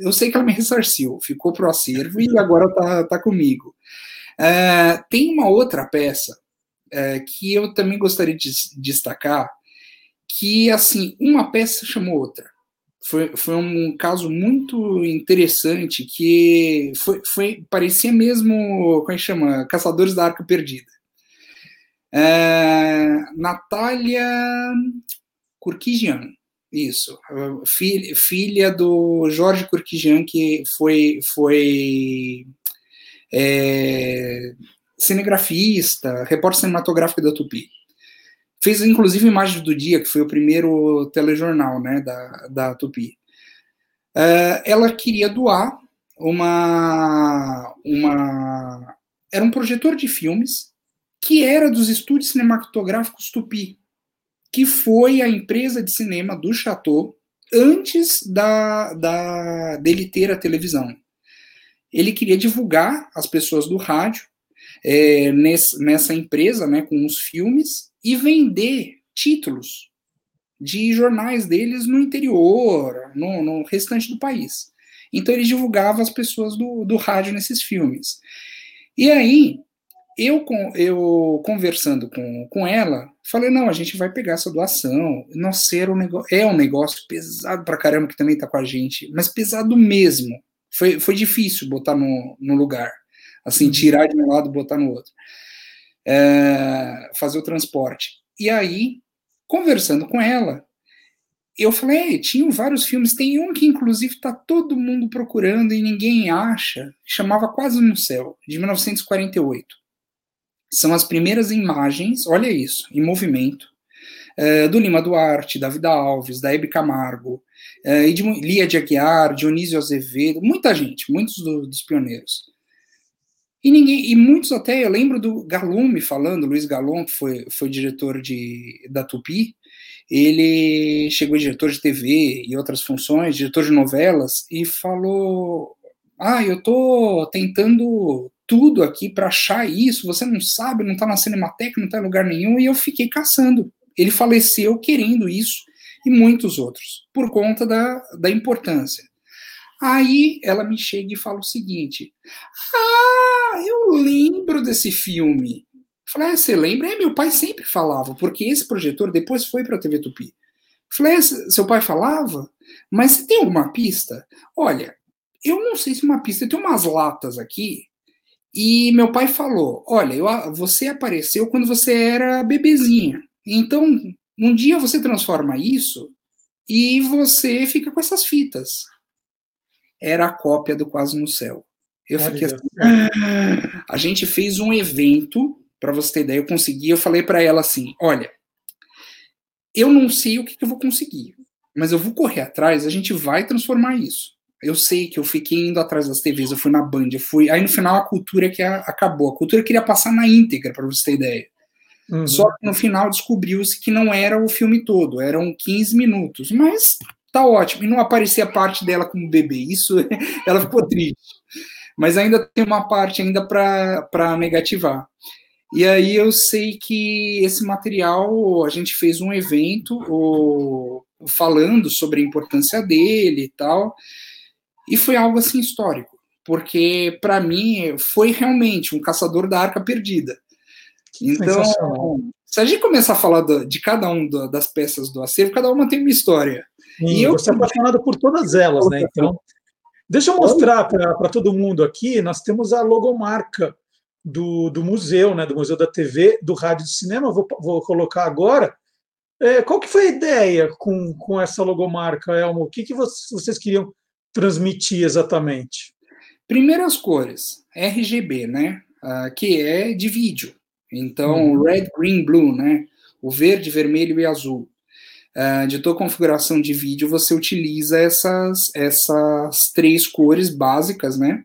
eu sei que ela me ressarciu, ficou pro acervo e agora tá, tá comigo. É, tem uma outra peça é, que eu também gostaria de destacar, que assim, uma peça chamou outra. Foi, foi um caso muito interessante que foi, foi parecia mesmo, como é que chama? Caçadores da Arca Perdida. É, Natália Kurkijian, isso, filha, filha do Jorge Kurkijian, que foi, foi é, cinegrafista, repórter cinematográfico da Tupi. Fez, inclusive, Imagem do Dia, que foi o primeiro telejornal né, da, da Tupi. Uh, ela queria doar uma, uma... Era um projetor de filmes que era dos estúdios cinematográficos Tupi, que foi a empresa de cinema do Chateau antes da, da, dele ter a televisão. Ele queria divulgar as pessoas do rádio é, nesse, nessa empresa, né, com os filmes, e vender títulos de jornais deles no interior, no, no restante do país. Então ele divulgava as pessoas do, do rádio nesses filmes. E aí, eu, eu conversando com, com ela, falei, não, a gente vai pegar essa doação. Nossa, era um negócio, é um negócio pesado pra caramba que também tá com a gente, mas pesado mesmo. Foi, foi difícil botar no, no lugar. Assim, uhum. tirar de um lado e botar no outro. É, fazer o transporte. E aí, conversando com ela, eu falei, tinham vários filmes, tem um que inclusive está todo mundo procurando e ninguém acha, chamava Quase no Céu, de 1948. São as primeiras imagens, olha isso, em movimento, é, do Lima Duarte, da Vida Alves, da Hebe Camargo, é, Lia de Aguiar, Dionísio Azevedo, muita gente, muitos do, dos pioneiros. E ninguém, e muitos até, eu lembro do Galume falando, Luiz Galon, que foi, foi diretor de, da Tupi, ele chegou diretor de TV e outras funções, diretor de novelas, e falou: Ah, eu tô tentando tudo aqui para achar isso, você não sabe, não tá na Cinemateca, não tá em lugar nenhum, e eu fiquei caçando. Ele faleceu querendo isso, e muitos outros, por conta da, da importância. Aí ela me chega e fala o seguinte: Ah, eu lembro desse filme. Falei, ah, você lembra? É, meu pai sempre falava, porque esse projetor depois foi para a TV Tupi. Falei, é, seu pai falava? Mas você tem alguma pista? Olha, eu não sei se uma pista, tem umas latas aqui, e meu pai falou: Olha, eu, você apareceu quando você era bebezinha. Então, um dia você transforma isso e você fica com essas fitas era a cópia do Quase no Céu. Eu fiquei assim, ah! a gente fez um evento, para você ter ideia, eu consegui, eu falei para ela assim, olha, eu não sei o que, que eu vou conseguir, mas eu vou correr atrás, a gente vai transformar isso. Eu sei que eu fiquei indo atrás das TVs, eu fui na Band, eu fui. Aí no final a cultura que acabou. A cultura queria passar na íntegra, para você ter ideia. Uhum. Só que no final descobriu-se que não era o filme todo, eram 15 minutos. Mas tá ótimo. E não aparecia a parte dela como bebê. Isso, ela ficou triste. Mas ainda tem uma parte ainda para negativar. E aí eu sei que esse material, a gente fez um evento o, falando sobre a importância dele e tal, e foi algo assim histórico, porque para mim foi realmente um caçador da arca perdida. Então, se a gente começar a falar de cada um do, das peças do acervo, cada uma tem uma história. Sim, e eu você é apaixonado por todas elas, né? Então, deixa eu mostrar para todo mundo aqui. Nós temos a logomarca do, do museu, né? Do Museu da TV, do Rádio do Cinema. Vou, vou colocar agora. É, qual que foi a ideia com, com essa logomarca, Elmo? O que, que vocês queriam transmitir exatamente? Primeiras cores, RGB, né? Uh, que é de vídeo. Então, uhum. red, green, blue, né? O verde, vermelho e azul. Uh, de tua configuração de vídeo, você utiliza essas, essas três cores básicas, né?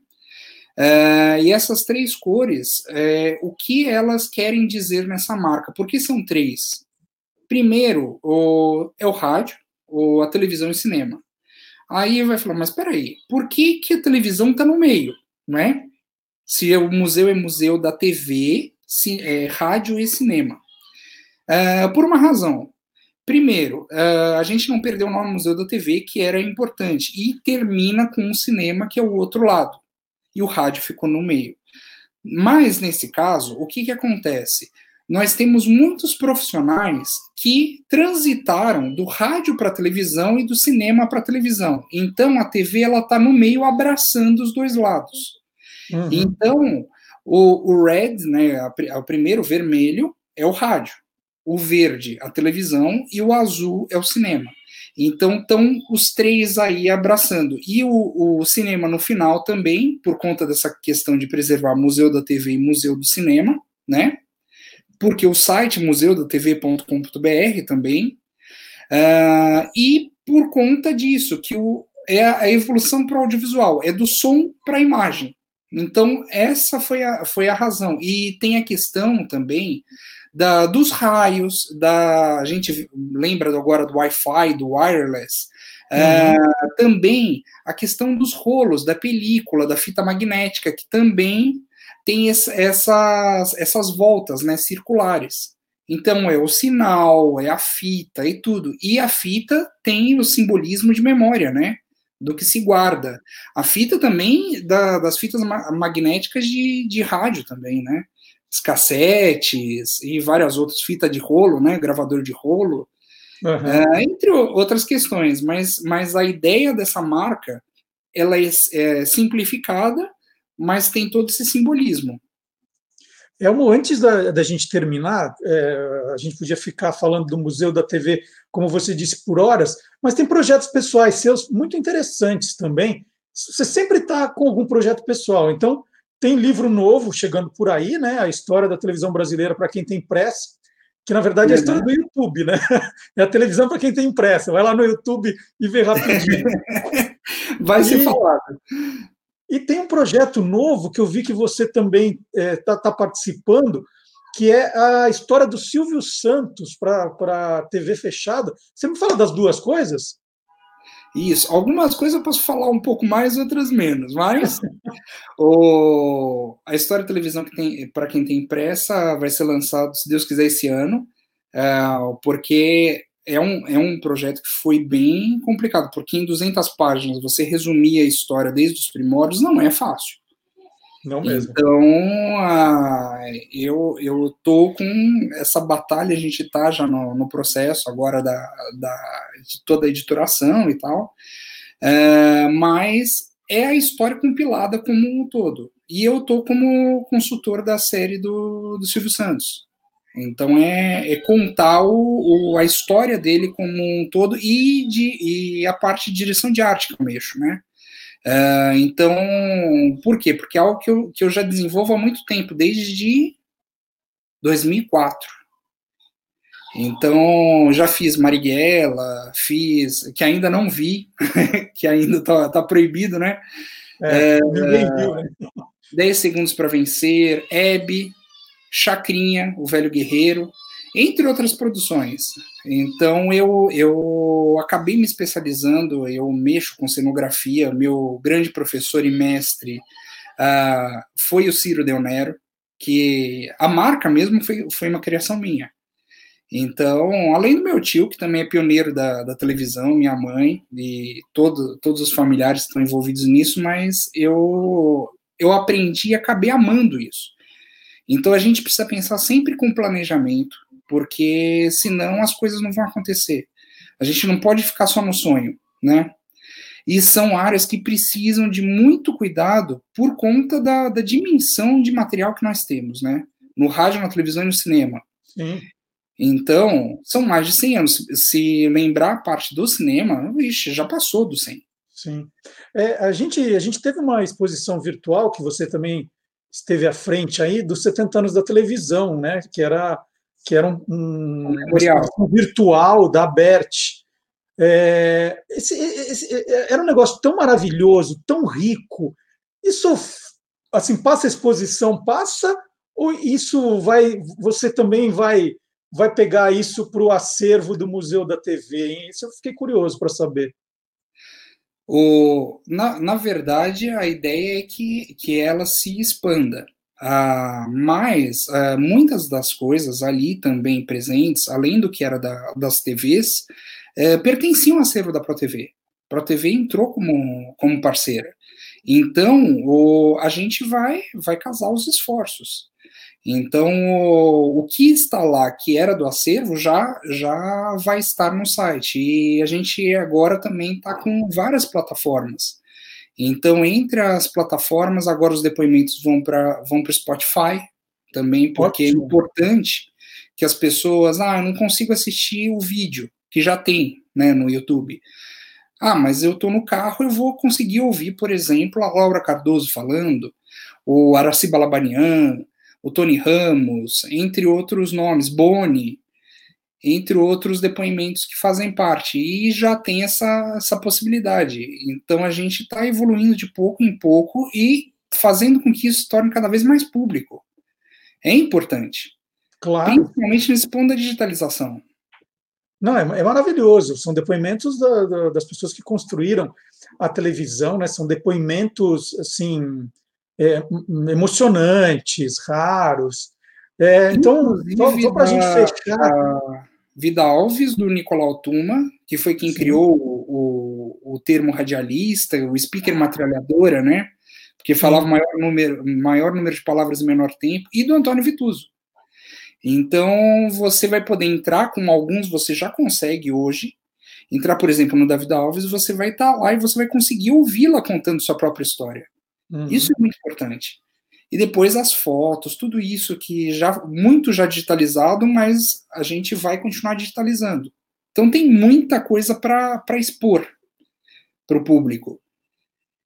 Uh, e essas três cores, é, o que elas querem dizer nessa marca? Por que são três? Primeiro, o, é o rádio, ou a televisão e cinema. Aí vai falar, mas peraí, por que, que a televisão está no meio, não é? Se o museu é museu da TV, se, é, rádio e cinema. Uh, por uma razão. Primeiro, uh, a gente não perdeu o nome Museu da TV, que era importante, e termina com o cinema, que é o outro lado e o rádio ficou no meio. Mas, nesse caso, o que, que acontece? Nós temos muitos profissionais que transitaram do rádio para a televisão e do cinema para a televisão. Então, a TV ela está no meio abraçando os dois lados. Uhum. Então, o, o red, né, a, o primeiro vermelho, é o rádio. O verde, a televisão, e o azul é o cinema. Então estão os três aí abraçando. E o, o, cinema no final também, por conta dessa questão de preservar Museu da TV e Museu do Cinema, né? Porque o site museudatv.com.br também. Uh, e por conta disso, que o, é a, evolução para o audiovisual, é do som para a imagem. Então, essa foi a, foi a razão. E tem a questão também da, dos raios, da a gente lembra agora do Wi-Fi, do wireless, uhum. é, também a questão dos rolos, da película, da fita magnética, que também tem essas, essas voltas né, circulares. Então é o sinal, é a fita e tudo. E a fita tem o simbolismo de memória, né? Do que se guarda. A fita também, da, das fitas magnéticas de, de rádio também, né? Cassetes e várias outras, fita de rolo, né, gravador de rolo, uhum. é, entre outras questões, mas, mas a ideia dessa marca, ela é, é simplificada, mas tem todo esse simbolismo. Elmo, antes da, da gente terminar, é, a gente podia ficar falando do Museu da TV, como você disse, por horas, mas tem projetos pessoais seus muito interessantes também. Você sempre está com algum projeto pessoal, então tem livro novo chegando por aí, né? A história da televisão brasileira para quem tem pressa, que na verdade é a história do YouTube, né? É a televisão para quem tem impressa. Vai lá no YouTube e vê rapidinho. Vai e, ser falado. E tem um projeto novo que eu vi que você também está é, tá, tá participando, que é a história do Silvio Santos para a TV fechada. Você me fala das duas coisas? Isso. Algumas coisas eu posso falar um pouco mais, outras menos, mas o, a história de televisão que tem para quem tem pressa vai ser lançado, se Deus quiser, esse ano, é, porque é um, é um projeto que foi bem complicado, porque em 200 páginas você resumir a história desde os primórdios não é fácil. Não mesmo. Então, eu, eu tô com essa batalha, a gente tá já no, no processo agora da, da, de toda a editoração e tal, é, mas é a história compilada como um todo. E eu tô como consultor da série do, do Silvio Santos. Então é, é contar o, o, a história dele como um todo e, de, e a parte de direção de arte que eu mexo, né? Uh, então, por quê? Porque é algo que eu, que eu já desenvolvo há muito tempo, desde 2004. Então, já fiz Marighella, fiz, que ainda não vi, que ainda está tá proibido, né? É, é, viu, né? 10 segundos para vencer, Hebe, Chacrinha, o velho guerreiro, entre outras produções. Então eu, eu acabei me especializando, eu mexo com cenografia, meu grande professor e mestre uh, foi o Ciro Del Nero, que a marca mesmo foi, foi uma criação minha. Então, além do meu tio, que também é pioneiro da, da televisão, minha mãe e todo, todos os familiares estão envolvidos nisso, mas eu, eu aprendi e acabei amando isso. Então, a gente precisa pensar sempre com planejamento, porque senão as coisas não vão acontecer. A gente não pode ficar só no sonho, né? E são áreas que precisam de muito cuidado por conta da, da dimensão de material que nós temos, né? No rádio, na televisão e no cinema. Sim. Então, são mais de 100 anos. Se lembrar a parte do cinema, vixe, já passou do 100. Sim. É, a, gente, a gente teve uma exposição virtual que você também esteve à frente aí, dos 70 anos da televisão, né? Que era que era um, um, um virtual da Bert. É, esse, esse, era um negócio tão maravilhoso, tão rico. Isso, assim, passa a exposição, passa, ou isso vai, você também vai, vai pegar isso para o acervo do Museu da TV? Hein? Isso eu fiquei curioso para saber. O, na, na verdade, a ideia é que, que ela se expanda. Ah, mas ah, muitas das coisas ali também presentes, além do que era da, das TVs, eh, pertenciam ao acervo da ProTV. ProTV entrou como, como parceira. Então, o, a gente vai, vai casar os esforços. Então, o, o, que está lá, que era do acervo, já, já vai estar no site. E a gente agora também está com várias plataformas. Então, entre as plataformas, agora os depoimentos vão para vão o Spotify também, porque é Ótimo. é importante que as pessoas, ah, eu não consigo assistir o vídeo, que já tem né, no YouTube. Ah, mas eu estou no carro, eu vou conseguir ouvir, por exemplo, a Laura Cardoso falando, o Araci Balabanian, o Tony Ramos, entre outros nomes, Boni, entre outros depoimentos que fazem parte, e já tem essa, essa possibilidade. Então a gente está evoluindo de pouco em pouco e fazendo com que isso se torne cada vez mais público. É importante. Claro. Principalmente nesse ponto da digitalização. Não, é, é maravilhoso. São depoimentos da, da, das pessoas que construíram a televisão, né? São depoimentos assim é, emocionantes, raros. É, então, só, só para a gente fechar. Vida Alves, do Nicolau Tuma, que foi quem Sim. criou o, o, o, termo radialista, o speaker matralhadora, né? Porque falava maior número, maior número de palavras em menor tempo, e do Antônio Vituso. Então, você vai poder entrar, com alguns você já consegue hoje, entrar, por exemplo, no David Alves, você vai estar tá lá e você vai conseguir ouvi-la contando sua própria história. Uhum. Isso é muito importante. E depois as fotos, tudo isso que já muito já digitalizado, mas a gente vai continuar digitalizando. Então tem muita coisa para expor para o público.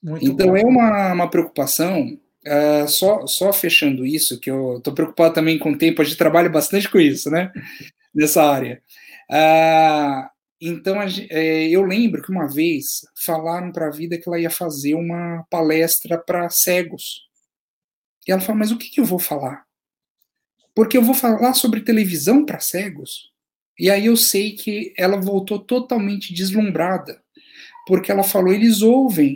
Muito então bom. é uma, uma preocupação. Uh, só, só fechando isso, que eu estou preocupado também com o tempo, a gente trabalha bastante com isso, né? Nessa área. Uh, então, é, eu lembro que uma vez falaram para a vida que ela ia fazer uma palestra para cegos. E ela falou: Mas o que, que eu vou falar? Porque eu vou falar sobre televisão para cegos. E aí eu sei que ela voltou totalmente deslumbrada, porque ela falou: eles ouvem.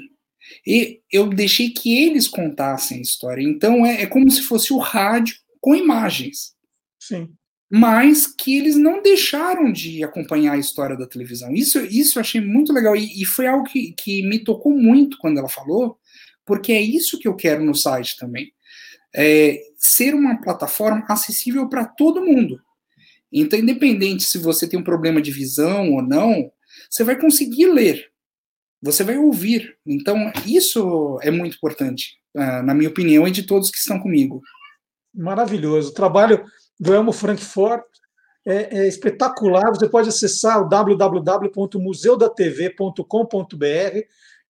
E eu deixei que eles contassem a história. Então é, é como se fosse o rádio com imagens. Sim mas que eles não deixaram de acompanhar a história da televisão. Isso, isso eu achei muito legal e, e, foi algo que, que me tocou muito quando ela falou, porque é isso que eu quero no site também. É ser uma plataforma acessível para todo mundo. Então, independente se você tem um problema de visão ou não, você vai conseguir ler, você vai ouvir. Então, isso é muito importante, ah, na minha opinião, e de todos que estão comigo. Maravilhoso. O trabalho do Elmo Frankfurt é, é, espetacular. Você pode acessar o www.museudatv.com.br.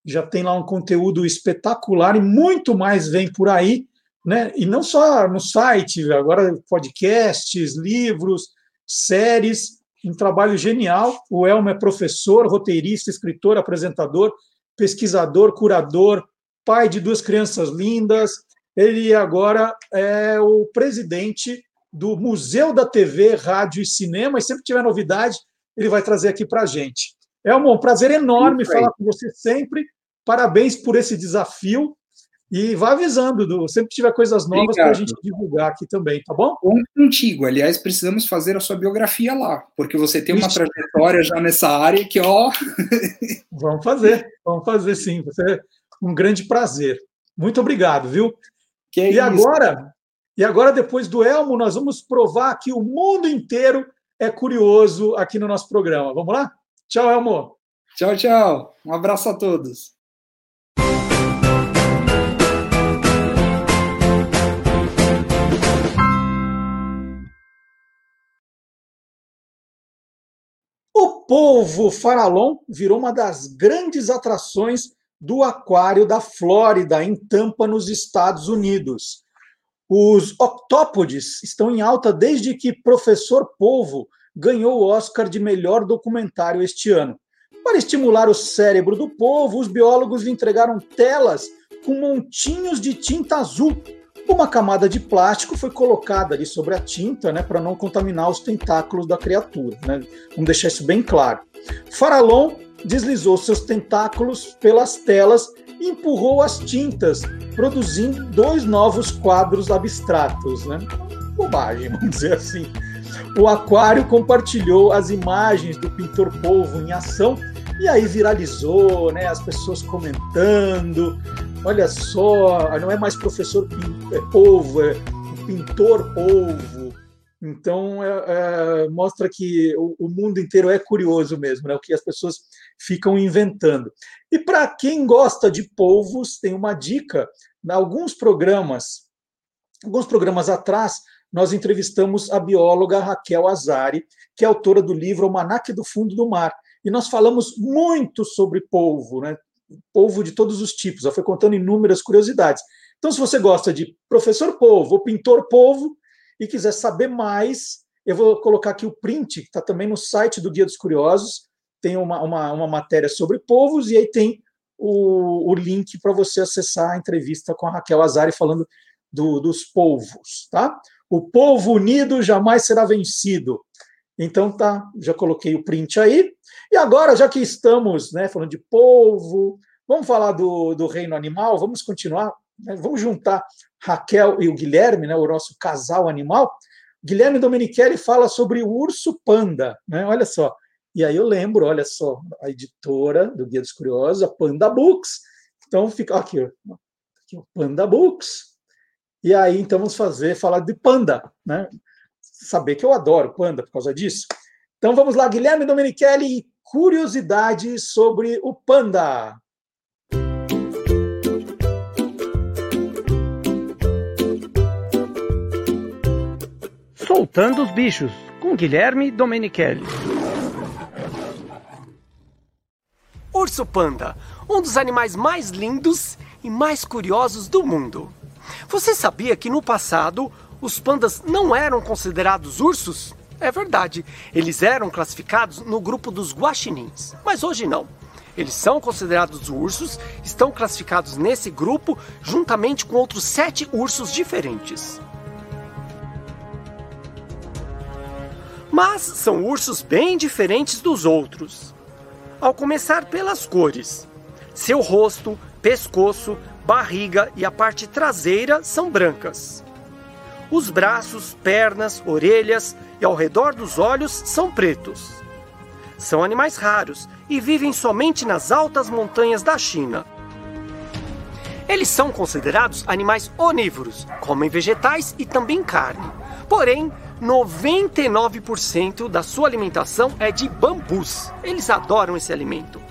Já tem lá um conteúdo espetacular e muito mais vem por aí, né? E não só no site, agora podcasts, livros, séries, um trabalho genial. O Elmo é professor, roteirista, escritor, apresentador, pesquisador, curador, pai de duas crianças lindas. Ele agora é o presidente do Museu da TV, Rádio e Cinema, e sempre tiver novidade, ele vai trazer aqui para a gente. É um prazer enorme falar com você sempre. Parabéns por esse desafio. E vá avisando, Du, sempre que tiver coisas novas para a gente divulgar aqui também, tá bom? Contigo. Aliás, precisamos fazer a sua biografia lá, porque você tem uma Ixi. trajetória já nessa área que, ó. vamos fazer, vamos fazer sim. Você é um grande prazer. Muito obrigado, viu? Que é e isso. agora, e agora, depois do Elmo, nós vamos provar que o mundo inteiro é curioso aqui no nosso programa. Vamos lá? Tchau, Elmo. Tchau, tchau. Um abraço a todos. O polvo faralon virou uma das grandes atrações do aquário da Flórida, em Tampa, nos Estados Unidos. Os octópodes estão em alta desde que Professor Polvo ganhou o Oscar de melhor documentário este ano. Para estimular o cérebro do povo, os biólogos lhe entregaram telas com montinhos de tinta azul. Uma camada de plástico foi colocada ali sobre a tinta, né, para não contaminar os tentáculos da criatura. Né? Vamos deixar isso bem claro. Farallon deslizou seus tentáculos pelas telas e empurrou as tintas, produzindo dois novos quadros abstratos. Né? Bobagem, vamos dizer assim. O Aquário compartilhou as imagens do pintor polvo em ação e aí viralizou, né? As pessoas comentando. Olha só, não é mais professor é polvo, é pintor polvo. Então é, é, mostra que o, o, mundo inteiro é curioso mesmo, né? O que as pessoas ficam inventando. E para quem gosta de polvos, tem uma dica. Em alguns programas, alguns programas atrás, nós entrevistamos a bióloga Raquel Azari, que é autora do livro Almanac do Fundo do Mar. E nós falamos muito sobre polvo, né? polvo de todos os tipos. Ela foi contando inúmeras curiosidades. Então, se você gosta de professor polvo ou pintor polvo e quiser saber mais, eu vou colocar aqui o print, que está também no site do Guia dos Curiosos. Tem uma, uma, uma matéria sobre polvos e aí tem o, o link para você acessar a entrevista com a Raquel Azari falando do, dos polvos, tá? O povo unido jamais será vencido. Então tá, já coloquei o print aí. E agora, já que estamos né, falando de povo, vamos falar do, do reino animal, vamos continuar, né, vamos juntar Raquel e o Guilherme, né, o nosso casal animal. Guilherme Domenichelli fala sobre o urso panda, né? Olha só. E aí eu lembro, olha só, a editora do Guia dos Curiosos, a Panda Books. Então fica aqui, aqui o Panda Books. E aí, então, vamos fazer, falar de panda, né? Saber que eu adoro panda por causa disso. Então, vamos lá, Guilherme Domenichelli e curiosidades sobre o panda. Soltando os bichos, com Guilherme Domenichelli. Urso panda, um dos animais mais lindos e mais curiosos do mundo. Você sabia que no passado os pandas não eram considerados ursos? É verdade, eles eram classificados no grupo dos guaxinins, mas hoje não. Eles são considerados ursos, estão classificados nesse grupo juntamente com outros sete ursos diferentes. Mas são ursos bem diferentes dos outros. Ao começar pelas cores, seu rosto, pescoço, barriga e a parte traseira são brancas. Os braços, pernas, orelhas e ao redor dos olhos são pretos. São animais raros e vivem somente nas altas montanhas da China. Eles são considerados animais onívoros, comem vegetais e também carne. Porém, 99% da sua alimentação é de bambus. Eles adoram esse alimento.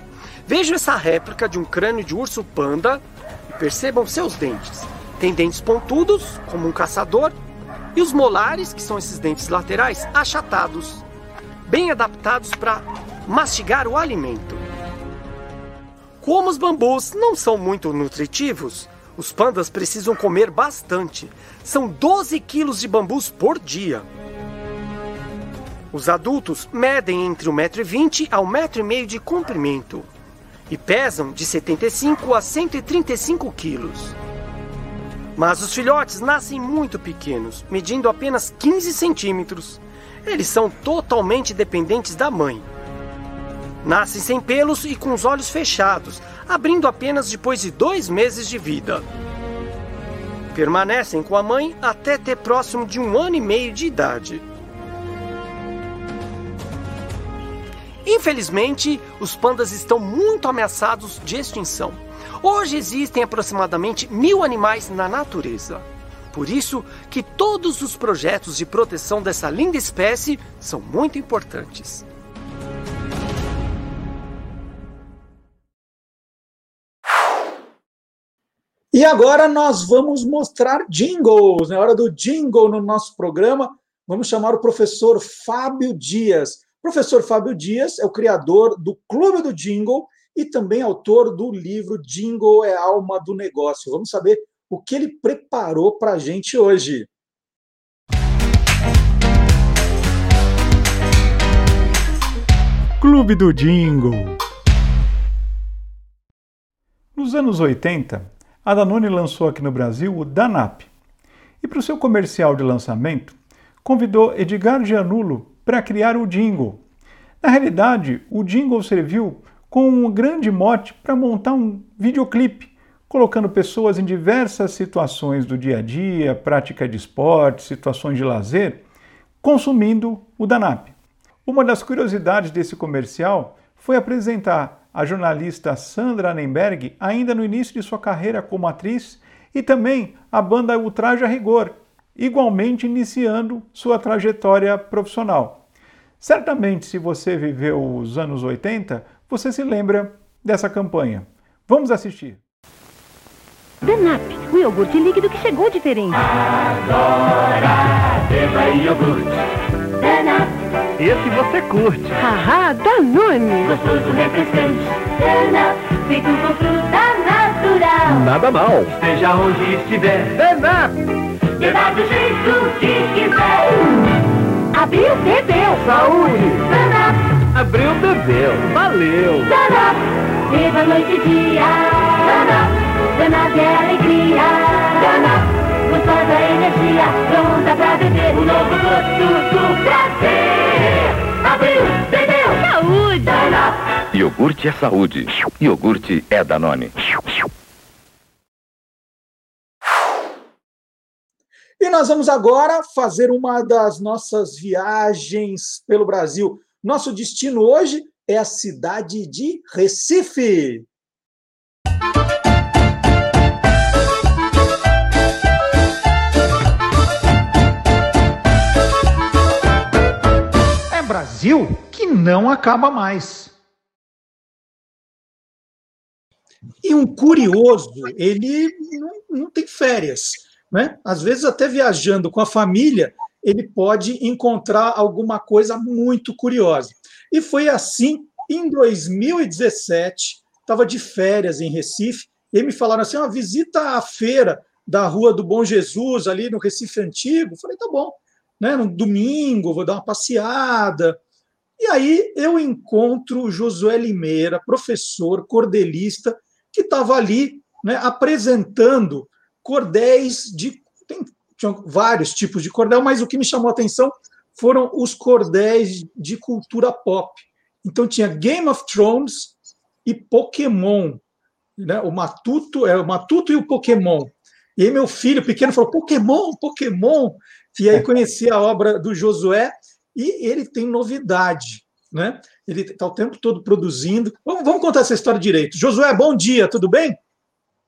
Vejo essa réplica de um crânio de urso panda Percebam seus dentes. Tem dentes pontudos, como um caçador, e os molares, que são esses dentes laterais, achatados, bem adaptados para mastigar o alimento. Como os bambus não são muito nutritivos, os pandas precisam comer bastante. São 12 quilos de bambus por dia. Os adultos medem entre 1,20m a 1,5m de comprimento e pesam de 75 a 135 quilos. Mas os filhotes nascem muito pequenos, medindo apenas 15 centímetros. Eles são totalmente dependentes da mãe. Nascem sem pelos e com os olhos fechados, abrindo apenas depois de dois meses de vida. Permanecem com a mãe até ter próximo de um ano e meio de idade. Infelizmente, os pandas estão muito ameaçados de extinção. Hoje existem aproximadamente mil animais na natureza. Por isso que todos os projetos de proteção dessa linda espécie são muito importantes. E agora nós vamos mostrar jingles. Na hora do jingle no nosso programa, vamos chamar o professor Fábio Dias Professor Fábio Dias é o criador do Clube do Jingle e também autor do livro Jingle é Alma do Negócio. Vamos saber o que ele preparou para a gente hoje. Clube do Jingle. Nos anos 80, a Danone lançou aqui no Brasil o Danap. E para o seu comercial de lançamento, convidou Edgar Gianulo para criar o jingle. Na realidade, o jingle serviu com um grande mote para montar um videoclipe, colocando pessoas em diversas situações do dia a dia, prática de esporte, situações de lazer, consumindo o Danap. Uma das curiosidades desse comercial foi apresentar a jornalista Sandra Annenberg ainda no início de sua carreira como atriz e também a banda Ultraje a Rigor, igualmente iniciando sua trajetória profissional. Certamente, se você viveu os anos 80, você se lembra dessa campanha. Vamos assistir. Danap, o iogurte líquido que chegou diferente. Agora, beba iogurte. Danap. Esse você curte. Haha, Danone. Gostoso, refrescante. Danap, feito com fruta natural. Nada mal. Esteja onde estiver. Danap. Beba do jeito que quiser. Abriu, bebeu. Saúde. Danap, Abriu, bebeu. Valeu. Danap. Beba noite e dia. Danap, Danap é alegria. Danap, gostosa energia. Pronta pra beber. O novo gosto do prazer. Abriu, bebeu. Saúde. Danap. Iogurte é saúde. Iogurte é Danone. E nós vamos agora fazer uma das nossas viagens pelo Brasil. Nosso destino hoje é a cidade de Recife. É Brasil que não acaba mais. E um curioso, ele não, não tem férias. Né? Às vezes, até viajando com a família, ele pode encontrar alguma coisa muito curiosa. E foi assim em 2017, estava de férias em Recife, e me falaram assim: uma visita à feira da Rua do Bom Jesus, ali no Recife Antigo. Falei, tá bom, né? No domingo, vou dar uma passeada. E aí eu encontro o Josué Limeira, professor, cordelista, que estava ali né, apresentando cordéis de. Tem, tinham vários tipos de cordel, mas o que me chamou a atenção foram os cordéis de cultura pop. Então tinha Game of Thrones e Pokémon. Né? O Matuto é o Matuto e o Pokémon. E aí meu filho pequeno falou: Pokémon, Pokémon. E aí conheci a obra do Josué e ele tem novidade. Né? Ele está o tempo todo produzindo. Vamos, vamos contar essa história direito. Josué, bom dia, tudo bem?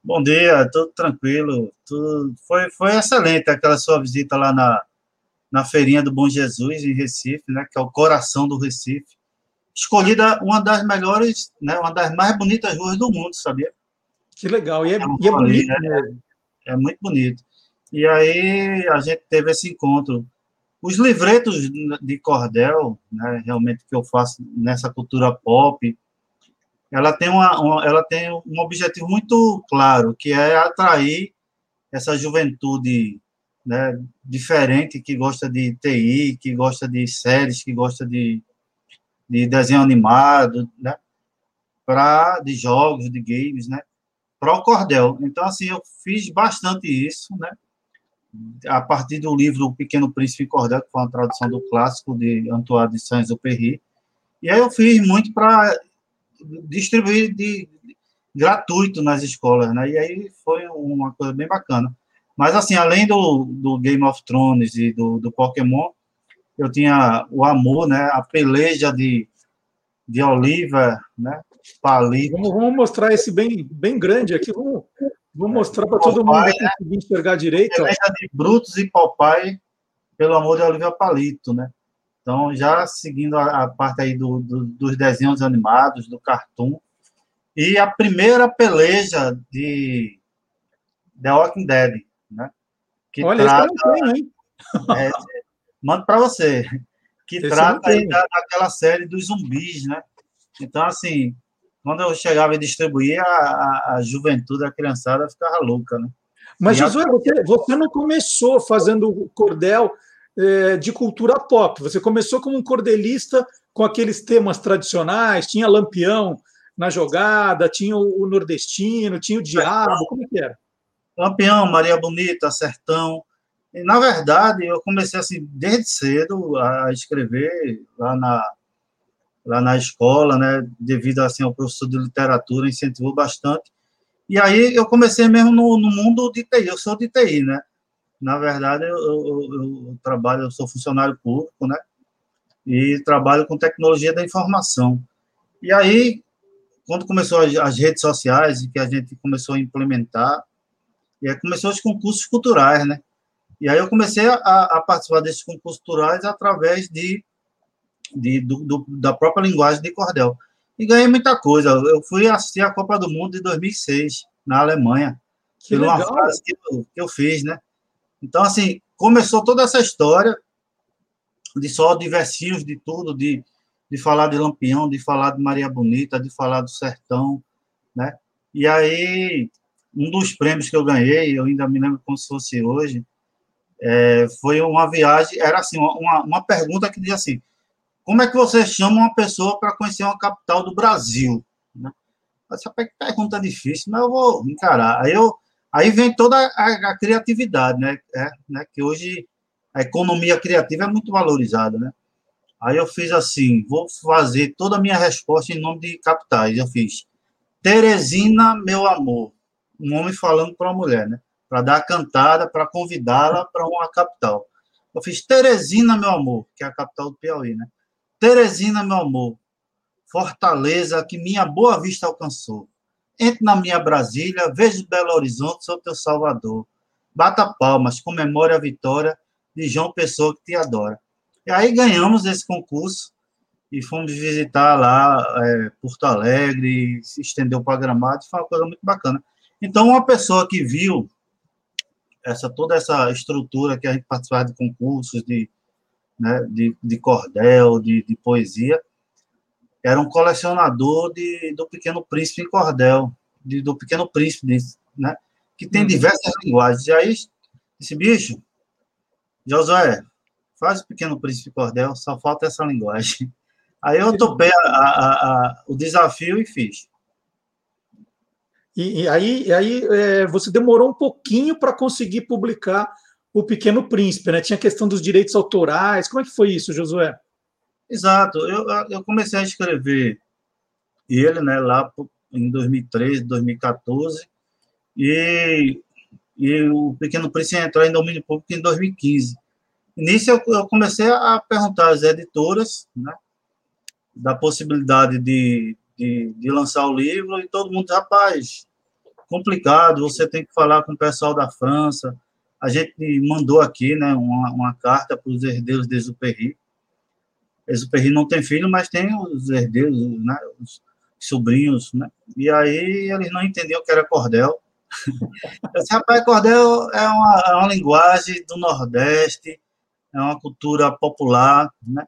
Bom dia, tudo tranquilo. Tudo... Foi, foi excelente aquela sua visita lá na, na Feirinha do Bom Jesus, em Recife, né, que é o coração do Recife. Escolhida uma das melhores, né, uma das mais bonitas ruas do mundo, sabia? Que legal, e é, Como e é bonito. é, Né? é muito bonito. E aí a gente teve esse encontro. Os livretos de cordel, né, realmente que eu faço nessa cultura pop, ela tem, uma, uma- ela tem um objetivo muito claro, que é atrair essa juventude né, diferente, que gosta de TI, que gosta de séries, que gosta de, de desenho animado, né, pra, de jogos, de games, né, para o cordel. Então, assim, eu fiz bastante isso, né, a partir do livro O Pequeno Príncipe em Cordel, que foi uma tradução do clássico de Antoine de Saint-Exupéry, e aí eu fiz muito para distribuir de, gratuito nas escolas, né? E aí foi uma coisa bem bacana. Mas, assim, além do, do Game of Thrones e do, do Pokémon, eu tinha o amor, né? A peleja de, de Oliver, né? Palito. Vamos, vamos mostrar esse bem, bem grande aqui. Vamos, vamos mostrar para todo mundo conseguir enxergar direito. ó. Peleja de Brutus e Popeye, pelo amor de Oliver Palito, né? Então, já seguindo a, a parte aí do, do- dos desenhos animados, do cartoon. E a primeira peleja de The Walking Dead, né? Que Olha, trata, tenho, hein? é, mando para você, que Esse trata aí da, daquela série dos zumbis, né? Então, assim, quando eu chegava e distribuía, a, a, a juventude, a criançada ficava louca, né? Mas, E a- Josué, você, você não começou fazendo cordel eh, de cultura pop. Você começou como um cordelista com aqueles temas tradicionais, tinha Lampião na jogada, tinha o, o nordestino, tinha o diabo, como é que era? Lampião, Maria Bonita, Sertão. E, na verdade, eu comecei assim desde cedo a escrever lá na lá na escola, né? Devido assim ao professor de literatura incentivou bastante. E aí eu comecei mesmo no, no mundo de TI. Eu sou de TI, né? Na verdade, eu, eu- eu- trabalho, eu sou funcionário público, né? E trabalho com tecnologia da informação. E aí, quando começou as, as redes sociais e que a gente começou a implementar, e aí começou os concursos culturais, né? E aí eu comecei a, a participar desses concursos culturais através de, de do, do- da própria linguagem de cordel. E ganhei muita coisa. Eu fui assistir a Copa do Mundo de 2006, na Alemanha, Que por uma legal. frase que eu, que eu fiz, né? Então, assim, começou toda essa história de só de versinhos, de tudo, de, de falar de Lampião, de falar de Maria Bonita, de falar do Sertão, né? E aí, um dos prêmios que eu ganhei, eu ainda me lembro como se fosse hoje, é, foi uma viagem, era assim, uma, uma pergunta que dizia assim, como é que você chama uma pessoa para conhecer uma capital do Brasil? Né? Essa pergunta é difícil, mas eu vou encarar. Aí, eu, aí vem toda a, a criatividade, né? É, né? Que hoje a economia criativa é muito valorizada, né? Aí eu fiz assim, vou fazer toda a minha resposta em nome de capitais. Eu fiz Teresina, meu amor. Um homem falando para uma mulher, né? Para dar a cantada, para convidá-la para uma capital. Eu fiz Teresina, meu amor, que é a capital do Piauí, né? Teresina, meu amor, fortaleza que minha boa vista alcançou. Entre na minha Brasília, vejo Belo Horizonte, sou teu salvador. Bata palmas, comemore a vitória de João Pessoa que te adora. E aí ganhamos esse concurso e fomos visitar lá é, Porto Alegre, se estendeu para Gramado, foi uma coisa muito bacana. Então, uma pessoa que viu essa toda essa estrutura que a gente participava de concursos, de, né, de, de cordel, de, de poesia, era um colecionador de, do Pequeno Príncipe em cordel, de, do Pequeno Príncipe, né, que tem diversas linguagens. E aí, esse bicho, Josué, faz o Pequeno Príncipe em cordel, só falta essa linguagem. Aí eu topei a, a, a, o desafio e fiz. E, e aí, e aí é, você demorou um pouquinho para conseguir publicar o Pequeno Príncipe, né? Tinha a questão dos direitos autorais. Como é que foi isso, Josué? Exato. Eu, eu comecei a escrever ele, né, lá em 2013, 2014, e, e o Pequeno Príncipe entrou em domínio público em 2015. Nisso eu, eu comecei a perguntar às editoras, né, da possibilidade de, de, de, lançar o livro, e todo mundo, rapaz, complicado, você tem que falar com o pessoal da França. A gente mandou aqui né, uma, uma carta para os herdeiros de Exupéry. Exupéry não tem filho, mas tem os herdeiros, né, os sobrinhos, né? E aí eles não entendiam o que era cordel. Eu disse, rapaz, cordel é uma, é uma linguagem do Nordeste, é uma cultura popular, né?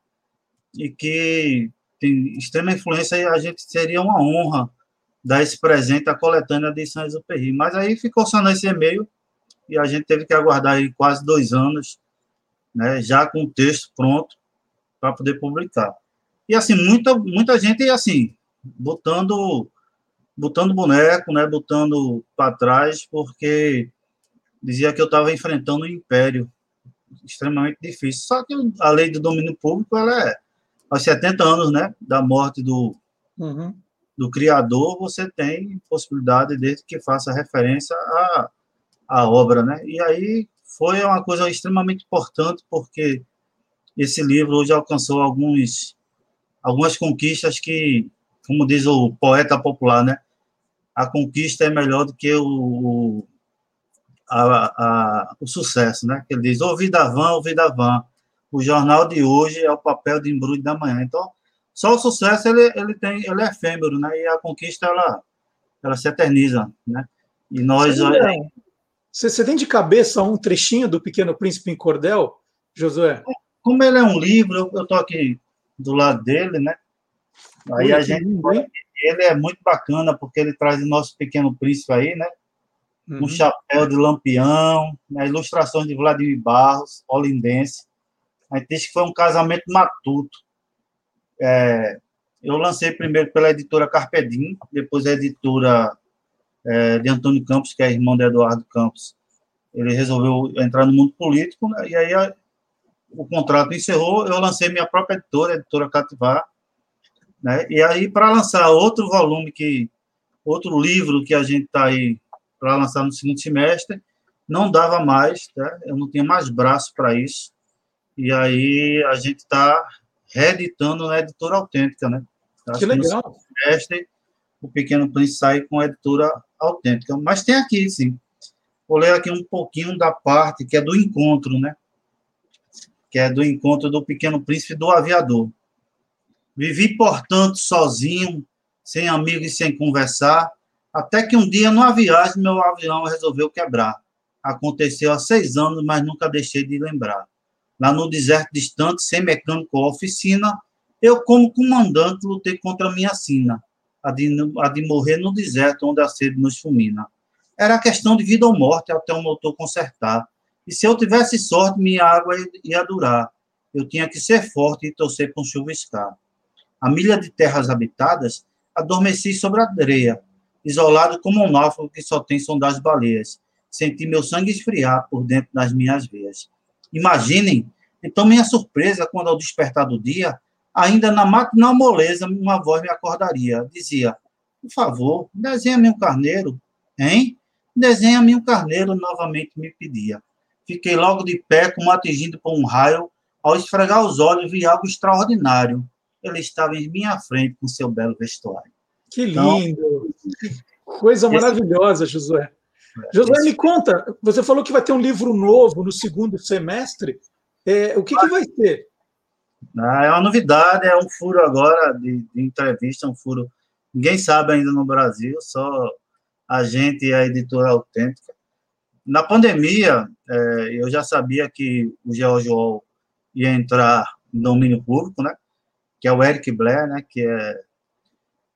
E que tem extrema influência e a gente seria uma honra dar esse presente à coletânea de São Exupéry. Mas aí ficou só nesse e-mail e a gente teve que aguardar aí quase dois anos, né, já com o texto pronto para poder publicar. E assim, muita, muita gente, assim, botando botando boneco, né, botando para trás, porque dizia que eu estava enfrentando um império extremamente difícil. Só que a lei do domínio público, ela é aos 70 anos, né, da morte do, uhum. do criador, você tem possibilidade desde que faça referência à, à obra, né? E aí foi uma coisa extremamente importante porque esse livro hoje alcançou alguns algumas conquistas que, como diz o poeta popular, né? A conquista é melhor do que o, o, a, a, o sucesso, né? Ele diz, ô vida vã, ô vida vã o jornal de hoje é o papel de embrulho da manhã. Então, só o sucesso ele, ele tem, ele é efêmero, né? E a conquista ela, ela se eterniza, né? E nós você, você tem de cabeça um trechinho do Pequeno Príncipe em Cordel, Josué? Como ele é um livro, eu, tô aqui do lado dele, né? Aí a gente ele é muito bacana porque ele traz o nosso Pequeno Príncipe aí, né? uhum. um chapéu de lampião, né, ilustrações de Vladimir Barros, holindense. A gente disse que foi um casamento matuto. É, eu lancei primeiro pela editora Carpedim, depois a editora é, de Antônio Campos, que é irmão de Eduardo Campos. Ele resolveu entrar no mundo político, né, e aí a, o contrato encerrou, eu lancei minha própria editora, a editora Cativar, né, e aí para lançar outro volume, que outro livro que a gente está aí para lançar no segundo semestre, não dava mais, tá? eu não tinha mais braço para isso, e aí a gente está reeditando na editora autêntica, né? Acho que legal. Que semestre, o Pequeno Príncipe sai com a editora autêntica. Mas tem aqui, sim. Vou ler aqui um pouquinho da parte que é do encontro, né? Que é do encontro do Pequeno Príncipe do Aviador. Vivi, portanto, sozinho, sem amigos e sem conversar, até que um dia, numa viagem, meu avião resolveu quebrar. Aconteceu há seis anos, mas nunca deixei de lembrar. Lá no deserto distante, sem mecânico ou oficina, eu, como comandante, lutei contra a minha sina, a de, a de morrer no deserto onde a sede nos fulmina. Era questão de vida ou morte até o motor consertar. E se eu tivesse sorte, minha água ia durar. Eu tinha que ser forte e torcer com chuviscar. A milha de terras habitadas, adormeci sobre a areia, isolado como um náufrago que só tem som das baleias. Senti meu sangue esfriar por dentro das minhas veias. Imaginem, então, minha surpresa quando, ao despertar do dia, ainda na matinal moleza, uma voz me acordaria. Dizia: Por favor, desenha-me um carneiro, hein? Desenha-me um carneiro, novamente me pedia. Fiquei logo de pé, como atingido por um raio. Ao esfregar os olhos, vi algo extraordinário. Ele estava em minha frente com seu belo vestuário. Que então, lindo! Coisa maravilhosa, Josué. Josué, me conta, você falou que vai ter um livro novo no segundo semestre. É, o que, que vai ser? Ah, é uma novidade, é um furo agora de, de, entrevista, um furo. Ninguém sabe ainda no Brasil, só a gente e a editora autêntica. Na pandemia, é, eu já sabia que o George ia entrar no domínio público, né? Que é o Eric Blair, né? Que é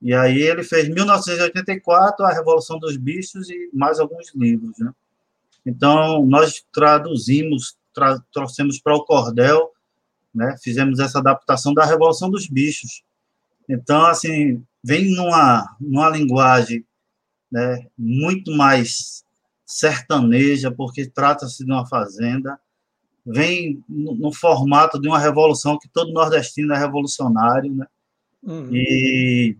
e aí ele fez 1984 a Revolução dos Bichos e mais alguns livros, né? Então nós traduzimos, tra trouxemos para o cordel, né? Fizemos essa adaptação da Revolução dos Bichos. Então assim vem numa numa linguagem, né? Muito mais sertaneja, porque trata-se de uma fazenda. Vem no, no, formato de uma revolução que todo nordestino é revolucionário, né? Uhum. E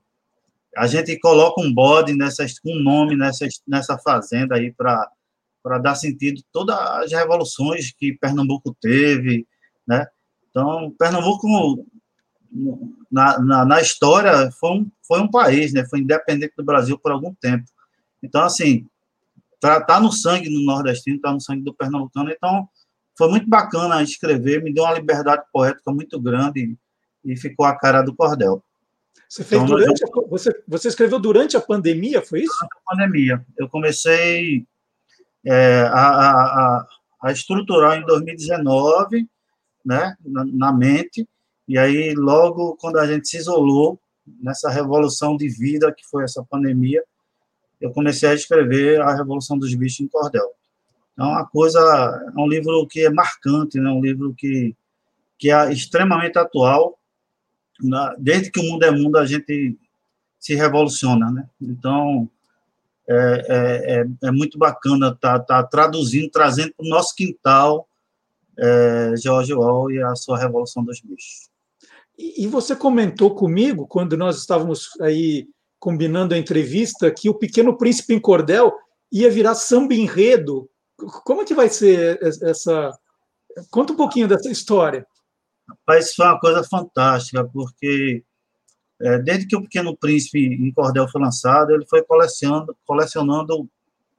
a gente coloca um bode, nessa, um nome nessa, nessa fazenda aí para dar sentido todas as revoluções que Pernambuco teve, né? Então, Pernambuco, na, na, na, história, foi um, foi um país, né? Foi independente do Brasil por algum tempo. Então, assim, tá, tá no sangue do nordestino, tá no sangue do pernambucano. Então, foi muito bacana escrever, me deu uma liberdade poética muito grande e ficou a cara do cordel. Você fez então, durante eu... a, você, você escreveu durante a pandemia, foi isso? Durante a pandemia. Eu comecei é, a, a, a, estruturar em 2019, né, na, na, mente, e aí logo quando a gente se isolou nessa revolução de vida que foi essa pandemia, eu comecei a escrever a Revolução dos Bichos em Cordel. É uma coisa, é um livro que é marcante, né, um livro que, que é extremamente atual, na, desde que o mundo é mundo, a gente se revoluciona, né? Então, é, é, é, é muito bacana estar tá, tá traduzindo, trazendo para o nosso quintal é, George Orwell e a sua Revolução dos Bichos. E você comentou comigo, quando nós estávamos aí combinando a entrevista, que o Pequeno Príncipe em Cordel ia virar samba enredo. Como é que vai ser essa... Conta um pouquinho dessa história. Rapaz, foi uma coisa fantástica, porque é, desde que o Pequeno Príncipe em Cordel foi lançado, ele foi colecionando, colecionando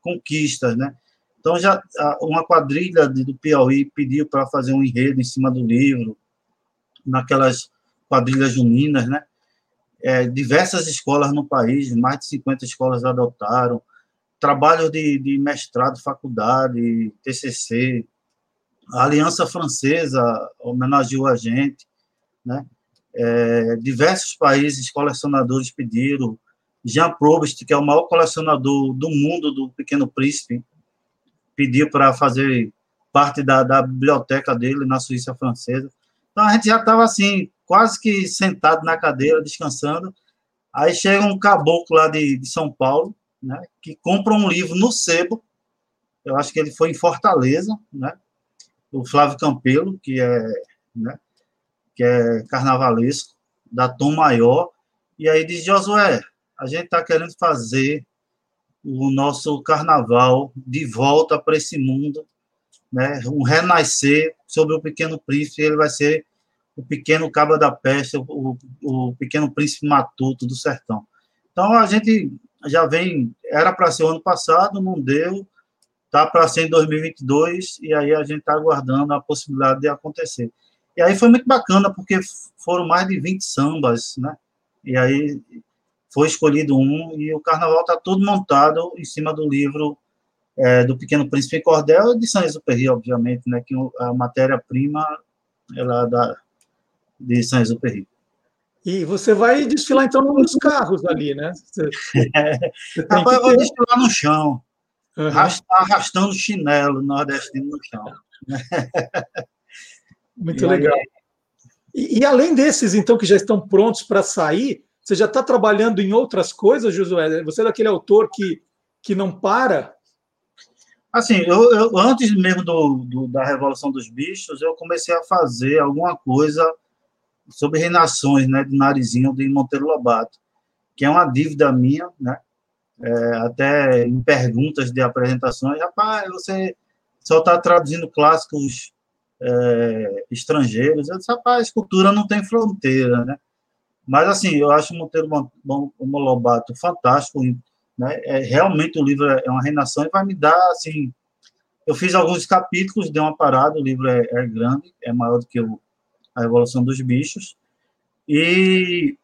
conquistas, né? Então, já uma quadrilha do Piauí pediu para fazer um enredo em cima do livro, naquelas quadrilhas juninas, né? É, diversas escolas no país, mais de 50 escolas adotaram, trabalhos de, de mestrado, faculdade, TCC, a Aliança Francesa homenageou a gente, né? É, diversos países colecionadores pediram, Jean Probst, que é o maior colecionador do mundo do Pequeno Príncipe, pediu para fazer parte da, da biblioteca dele na Suíça francesa. Então a gente já estava assim, quase que sentado na cadeira, descansando. Aí chega um caboclo lá de, de São Paulo, né, que compra um livro no sebo. Eu acho que ele foi em Fortaleza, né? O Flávio Campelo, que é, né, que é carnavalesco, da Tom Maior. E aí diz, Josué, a gente está querendo fazer o nosso carnaval de volta para esse mundo, né? um renascer sobre o Pequeno Príncipe, ele vai ser o pequeno Cabo da Peste, o, o pequeno Príncipe Matuto do Sertão. Então, a gente já vem, era para ser o ano passado, não deu, tá para ser em 2022, e aí a gente está aguardando a possibilidade de acontecer. E aí foi muito bacana, porque foram mais de 20 sambas, né? E aí foi escolhido um, e o carnaval está todo montado em cima do livro é, do Pequeno Príncipe Cordel de Saint-Exupéry, obviamente, né? Que a matéria-prima ela é da, de Saint-Exupéry. E você vai desfilar, então, nos carros ali, né? Você, é. Rapaz, eu vou desfilar no chão, uhum. arrastando chinelo nordestino no chão. Muito e legal. Aí... E, e, além desses, então, que já estão prontos para sair, você já está trabalhando em outras coisas, Josué? Você é daquele autor que, que não para? Assim, eu, eu antes mesmo do, do, da Revolução dos Bichos, eu comecei a fazer alguma coisa sobre reinações, né, de Narizinho de Monteiro Lobato, que é uma dívida minha, né, é, até em perguntas de apresentações, rapaz, você só está traduzindo clássicos é, estrangeiros, eu disse, rapaz, cultura não tem fronteira, né, mas, assim, eu acho Monteiro Lobato fantástico, né, é, realmente o livro é uma reinação e vai me dar, assim, eu fiz alguns capítulos, dei uma parada, o livro é, é grande, é maior do que o a Revolução dos Bichos, e,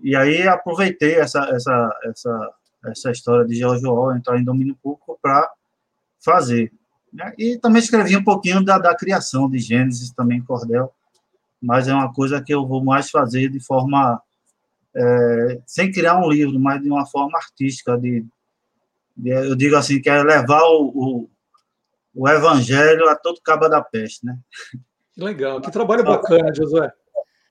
e aí aproveitei essa, essa, essa, essa história de George Orwell entrar em domínio público para fazer. Né? E também escrevi um pouquinho da, da criação de Gênesis, também Cordel, mas é uma coisa que eu vou mais fazer de forma é, sem criar um livro, mas de uma forma artística, de, de eu digo assim, que é levar o, o, o evangelho a todo cabo da peste, né? Legal, que trabalho bacana, Josué.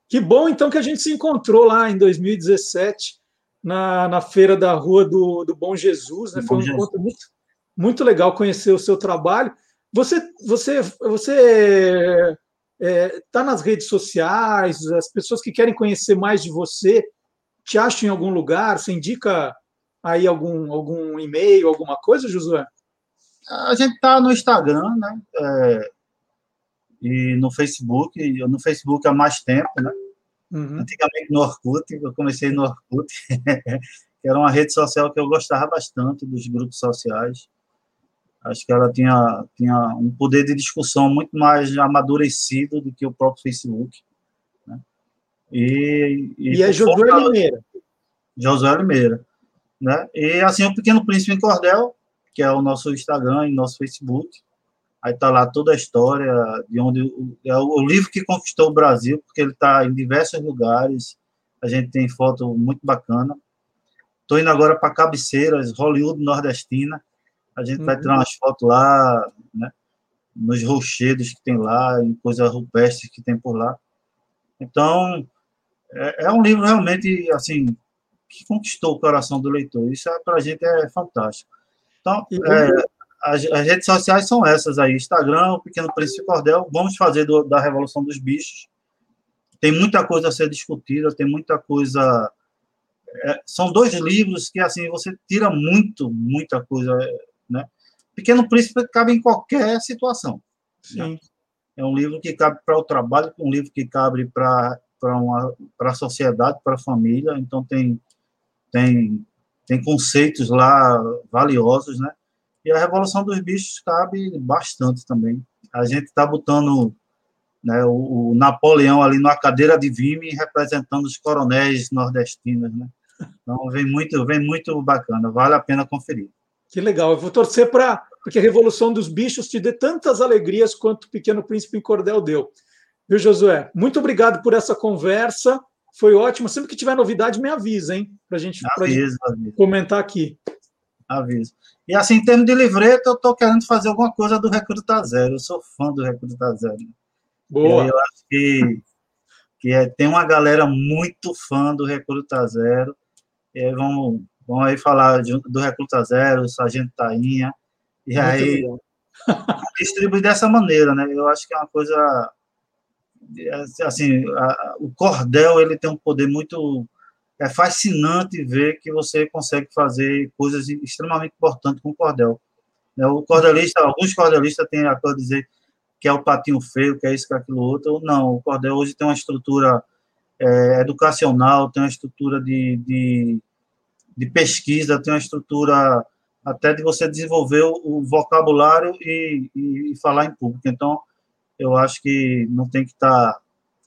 Que bom, então, que a gente se encontrou lá em 2017, na, na feira da Rua do, do Bom Jesus. Né? Foi um encontro muito, muito legal conhecer o seu trabalho. Você você você está é, tá nas redes sociais, as pessoas que querem conhecer mais de você te acham em algum lugar? Você indica aí algum, algum e-mail, alguma coisa, Josué? A gente está no Instagram, né? É, e no Facebook, eu no Facebook há mais tempo, né? Uhum. Antigamente no Orkut, eu comecei no Orkut, que era uma rede social que eu gostava bastante dos grupos sociais. Acho que ela tinha, tinha um poder de discussão muito mais amadurecido do que o próprio Facebook. Né? E, e, e é Josué Limeira. Josué Limeira. Né? E assim, o Pequeno Príncipe em Cordel, que é o nosso Instagram e nosso Facebook. Aí está lá toda a história de onde é o livro que conquistou o Brasil, porque ele está em diversos lugares. A gente tem foto muito bacana. Estou indo agora para Cabeceiras, Hollywood nordestina. A gente uhum. vai tirar umas fotos lá, né? Nos rochedos que tem lá, em coisas rupestres que tem por lá. Então, é, é um livro realmente, assim, que conquistou o coração do leitor. Isso é, para a gente é fantástico. Então, é, as, as, redes sociais são essas aí: Instagram, o Pequeno Príncipe Cordel. Vamos fazer do, da Revolução dos Bichos. Tem muita coisa a ser discutida, tem muita coisa. É, são dois livros que, assim, você tira muito, muita coisa, né? Pequeno Príncipe cabe em qualquer situação. Né? É um livro que cabe para o trabalho, um livro que cabe para para a sociedade, para a família. Então tem tem tem conceitos lá valiosos, né? E a Revolução dos Bichos cabe bastante também. A gente está botando né, o, o, Napoleão ali na cadeira de Vime representando os coronéis nordestinos, né? Então vem muito, vem muito bacana, vale a pena conferir. Que legal. Eu vou torcer para que a Revolução dos Bichos te dê tantas alegrias quanto o Pequeno Príncipe em Cordel deu. Viu, Josué? Muito obrigado por essa conversa. Foi ótimo. Sempre que tiver novidade, me avisa, hein? Para gente, avisa. gente comentar aqui. Aviso. E assim, em termos de livreto, eu estou querendo fazer alguma coisa do Recruta Zero. Eu sou fã do Recruta Zero. Boa. E eu acho que, que é, tem uma galera muito fã do Recruta Zero. E aí vamos, vamos aí falar de- do Recruta Zero, Sargento Tainha. E Muito aí distribuir dessa maneira, né? Eu acho que é uma coisa assim, a- o cordel ele tem um poder muito é fascinante ver que você consegue fazer coisas extremamente importantes com o cordel. né? O cordelista, alguns cordelistas têm a coisa de dizer que é o patinho feio, que é isso, que é aquilo outro. Não, o cordel hoje tem uma estrutura é, educacional, tem uma estrutura de, de, de pesquisa, tem uma estrutura até de você desenvolver o, o vocabulário e, e, e falar em público. Então, eu acho que não tem que estar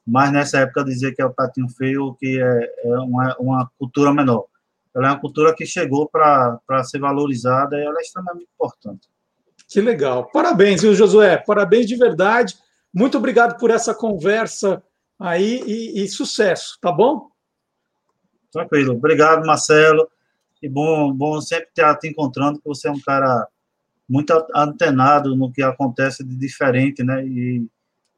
mais nessa época dizer que é o patinho feio que é, é uma, uma cultura menor. Ela é uma cultura que chegou para ser valorizada e ela é extremamente importante. Que legal. Parabéns, viu, Josué? Parabéns de verdade. Muito obrigado por essa conversa aí e, e sucesso, tá bom? Tranquilo. Obrigado, Marcelo. E bom, bom sempre estar te encontrando, porque você é um cara muito antenado no que acontece de diferente, né? E,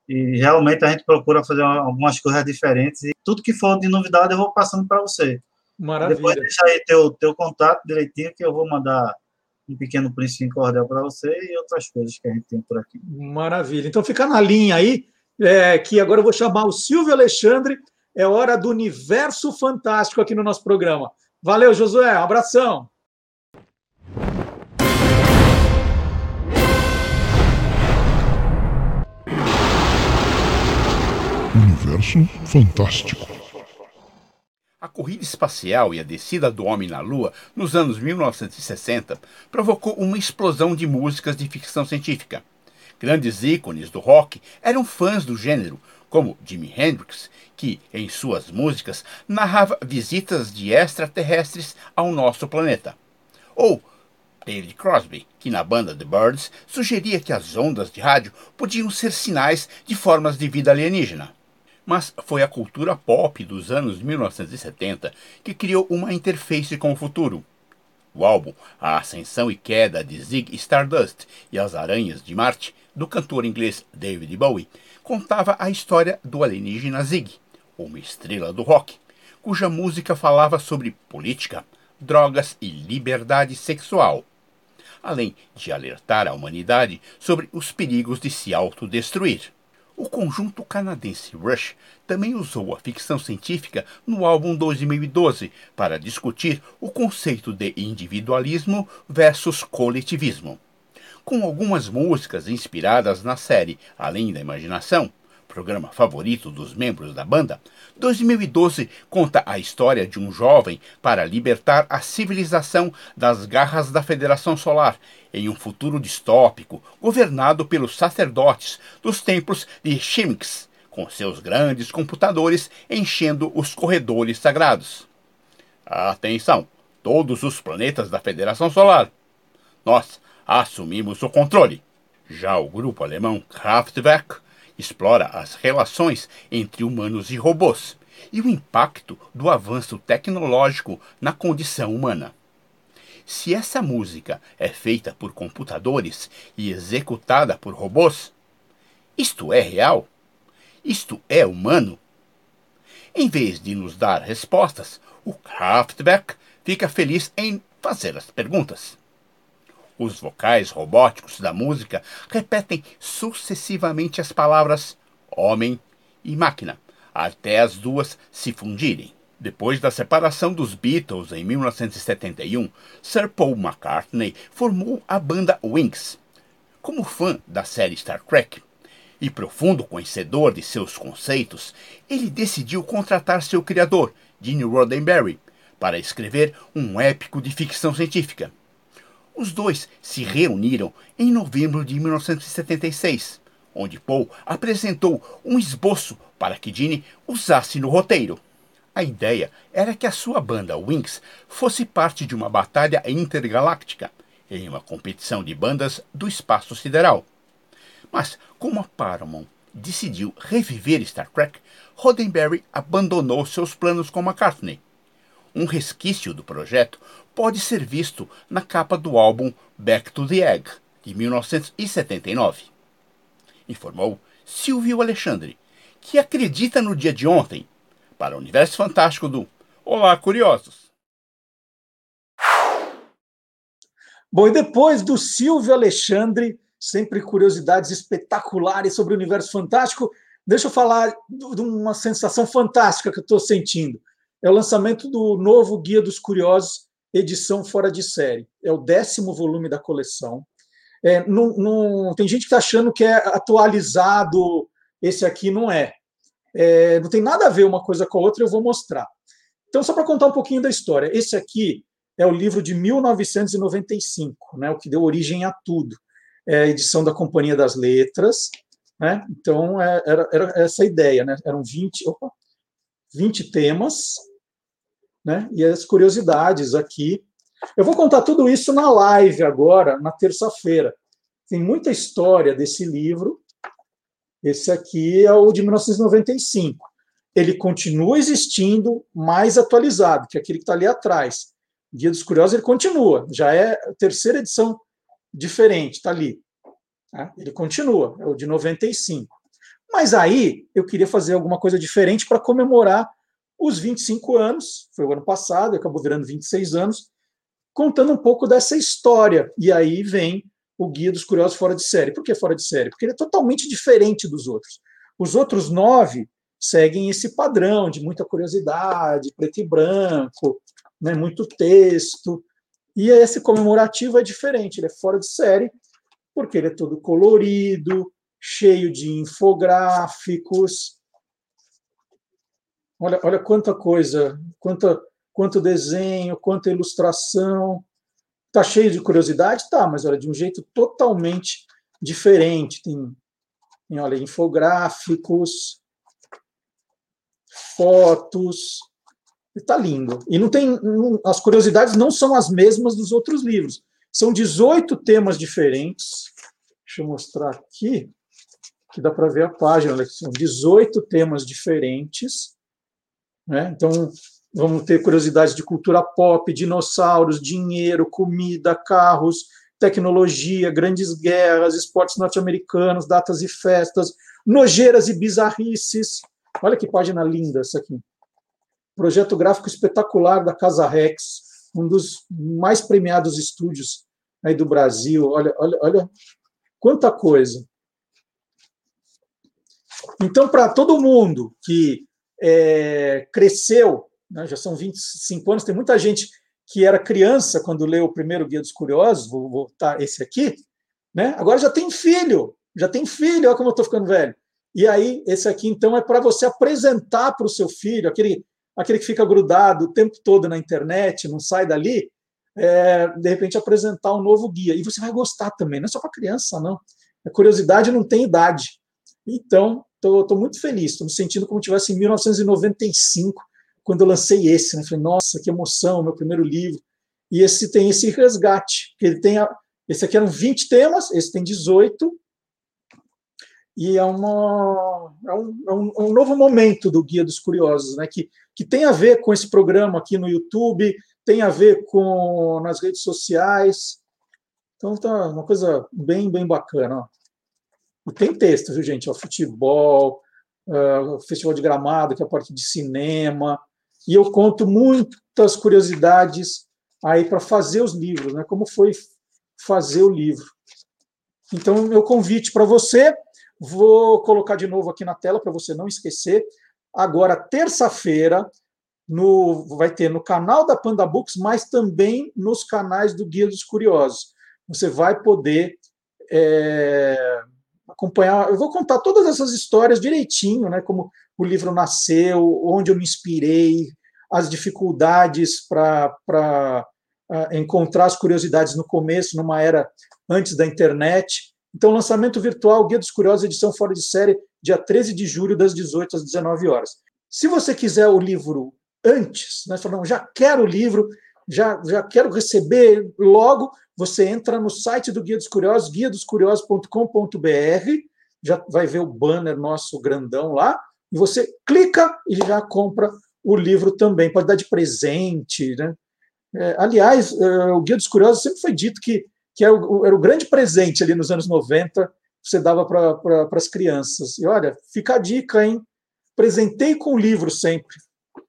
e realmente a gente procura fazer algumas coisas diferentes. E tudo que for de novidade eu vou passando para você. Maravilha. Depois deixa aí teu, teu contato direitinho, que eu vou mandar um pequeno príncipe em cordel para você e outras coisas que a gente tem por aqui. Maravilha. Então fica na linha aí, é, que agora eu vou chamar o Silvio Alexandre. É hora do universo fantástico aqui no nosso programa. Valeu, Josué. Abração. Universo Fantástico. A corrida espacial e a descida do homem na Lua nos anos 1960 provocou uma explosão de músicas de ficção científica. Grandes ícones do rock eram fãs do gênero, como Jimi Hendrix, que, em suas músicas, narrava visitas de extraterrestres ao nosso planeta. Ou David Crosby, que na banda The Birds sugeria que as ondas de rádio podiam ser sinais de formas de vida alienígena. Mas foi a cultura pop dos anos 1970 que criou uma interface com o futuro. O álbum A Ascensão e Queda de Zig Stardust e as Aranhas de Marte, do cantor inglês David Bowie, contava a história do alienígena Zig, uma estrela do rock, cuja música falava sobre política, drogas e liberdade sexual, além de alertar a humanidade sobre os perigos de se autodestruir. O conjunto canadense Rush também usou a ficção científica no álbum 2012 para discutir o conceito de individualismo versus coletivismo. Com algumas músicas inspiradas na série Além da Imaginação, programa favorito dos membros da banda, 2012 conta a história de um jovem para libertar a civilização das garras da Federação Solar em um futuro distópico governado pelos sacerdotes dos templos de Shimix, com seus grandes computadores enchendo os corredores sagrados. Atenção, todos os planetas da Federação Solar. Nós assumimos o controle. Já o grupo alemão Kraftwerk explora as relações entre humanos e robôs e o impacto do avanço tecnológico na condição humana. Se essa música é feita por computadores e executada por robôs, isto é real? Isto é humano? Em vez de nos dar respostas, o Kraftwerk fica feliz em fazer as perguntas. Os vocais robóticos da música repetem sucessivamente as palavras homem e máquina, até as duas se fundirem. Depois da separação dos Beatles em 1971, Sir Paul McCartney formou a banda Wings. Como fã da série Star Trek e profundo conhecedor de seus conceitos, ele decidiu contratar seu criador, Gene Roddenberry, para escrever um épico de ficção científica. Os dois se reuniram em novembro de 1976, onde Paul apresentou um esboço para que Gene usasse no roteiro. A ideia era que a sua banda Wings fosse parte de uma batalha intergaláctica, em uma competição de bandas do espaço sideral. Mas como a Paramount decidiu reviver Star Trek, Roddenberry abandonou seus planos com McCartney. Um resquício do projeto pode ser visto na capa do álbum Back to the Egg, de 1979. Informou Silvio Alexandre, que acredita no dia de ontem, para o universo fantástico do Olá, Curiosos! Bom, e depois do Silvio Alexandre, sempre curiosidades espetaculares sobre o universo fantástico, deixa eu falar de uma sensação fantástica que eu estou sentindo. É o lançamento do novo Guia dos Curiosos, edição fora de série. É o décimo volume da coleção. É, tem gente que está achando que é atualizado, esse aqui não é. é. Não tem nada a ver uma coisa com a outra, eu vou mostrar. Então, só para contar um pouquinho da história. Esse aqui é o livro de 1995, né, o que deu origem a tudo. É a edição da Companhia das Letras. Né? Então, é, era, era, essa ideia. Né? Eram 20, opa, 20 temas, né? e as curiosidades aqui. Eu vou contar tudo isso na live agora, na terça-feira. Tem muita história desse livro. Esse aqui é o de 1995. Ele continua existindo, mais atualizado, que é aquele que está ali atrás. Guia dos Curiosos ele continua, já é a terceira edição diferente, está ali. Tá? Ele continua, é o de 95. Mas aí eu queria fazer alguma coisa diferente para comemorar os 25 anos, foi o ano passado, acabou virando 26 anos, contando um pouco dessa história. E aí vem o Guia dos Curiosos Fora de Série. Por que fora de série? Porque ele é totalmente diferente dos outros. Os outros nove seguem esse padrão de muita curiosidade, preto e branco, né, muito texto. E esse comemorativo é diferente, ele é fora de série, porque ele é todo colorido, cheio de infográficos. Olha, olha quanta coisa, quanta, quanto desenho, quanta ilustração. Tá cheio de curiosidade? Tá, mas olha, de um jeito totalmente diferente. Tem, tem olha, infográficos, fotos, Está lindo. E não tem. Não, as curiosidades não são as mesmas dos outros livros. São 18 temas diferentes. Deixa eu mostrar aqui, que dá para ver a página. São 18 temas diferentes. Né? Então, vamos ter curiosidades de cultura pop, dinossauros, dinheiro, comida, carros, tecnologia, grandes guerras, esportes norte-americanos, datas e festas, nojeiras e bizarrices. Olha que página linda essa aqui projeto gráfico espetacular da Casa Rex, um dos mais premiados estúdios aí do Brasil. Olha, olha, olha quanta coisa. Então, para todo mundo que é, cresceu, né, já são 25 anos, tem muita gente que era criança quando leu o primeiro Guia dos Curiosos, vou voltar esse aqui, né? agora já tem filho, já tem filho, olha como eu estou ficando velho. E aí, esse aqui, então, é para você apresentar para o seu filho, aquele aquele que fica grudado o tempo todo na internet, não sai dali, é, de repente apresentar um novo guia. E você vai gostar também, não é só para criança, não. A curiosidade não tem idade. Então, estou muito feliz, estou me sentindo como se tivesse em 1995, quando eu lancei esse. Né? Falei, nossa, que emoção, meu primeiro livro. E esse tem esse resgate, que ele tem. A, esse aqui eram 20 temas, esse tem 18, e é, uma, é, um, é um, um, novo momento do Guia dos Curiosos, né? que que tem a ver com esse programa aqui no YouTube, tem a ver com nas redes sociais. Então tá uma coisa bem, bem bacana. Ó. Tem texto, viu, gente? O futebol, uh, Festival de Gramado, que é a parte de cinema. E eu conto muitas curiosidades aí para fazer os livros, né? Como foi fazer o livro. Então, meu convite para você, vou colocar de novo aqui na tela para você não esquecer. Agora, terça-feira, no, vai ter no canal da Panda Books, mas também nos canais do Guia dos Curiosos. Você vai poder é, acompanhar. Eu vou contar todas essas histórias direitinho, né? Como o livro nasceu, onde eu me inspirei, as dificuldades para encontrar as curiosidades no começo, numa era antes da internet. Então, lançamento virtual, Guia dos Curiosos, edição fora de série, dia 13 de julho, das 18 às 19 horas. Se você quiser o livro antes, né, falando, já quero o livro, já, já quero receber logo, você entra no site do Guia dos Curiosos, guiadoscuriosos.com.br, já vai ver o banner nosso grandão lá, e você clica e já compra o livro também, pode dar de presente. Né? É, aliás, é, o Guia dos Curiosos sempre foi dito que, que era, o, era o grande presente ali nos anos 90, você dava para pra, as crianças. E olha, fica a dica, hein? Presentei com livro sempre.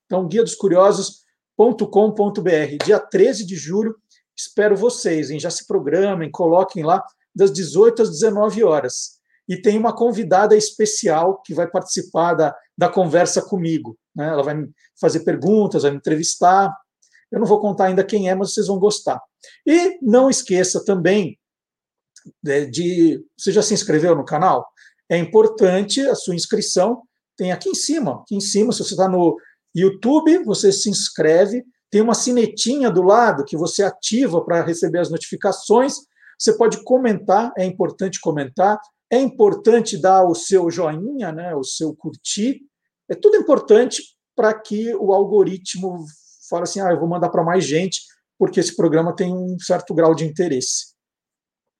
Então, guia dos curiosos.com.br, dia 13 de julho, espero vocês, hein? Já se programem, coloquem lá das 18 às 19 horas. E tem uma convidada especial que vai participar da, da conversa comigo. Né? Ela vai me fazer perguntas, vai me entrevistar. Eu não vou contar ainda quem é, mas vocês vão gostar. E não esqueça também de, de. Você já se inscreveu no canal? É importante a sua inscrição. Tem aqui em cima. Aqui em cima, se você está no YouTube, você se inscreve. Tem uma sinetinha do lado que você ativa para receber as notificações. Você pode comentar, é importante comentar. É importante dar o seu joinha, né, o seu curtir. É tudo importante para que o algoritmo fale assim: ah, eu vou mandar para mais gente, porque esse programa tem um certo grau de interesse.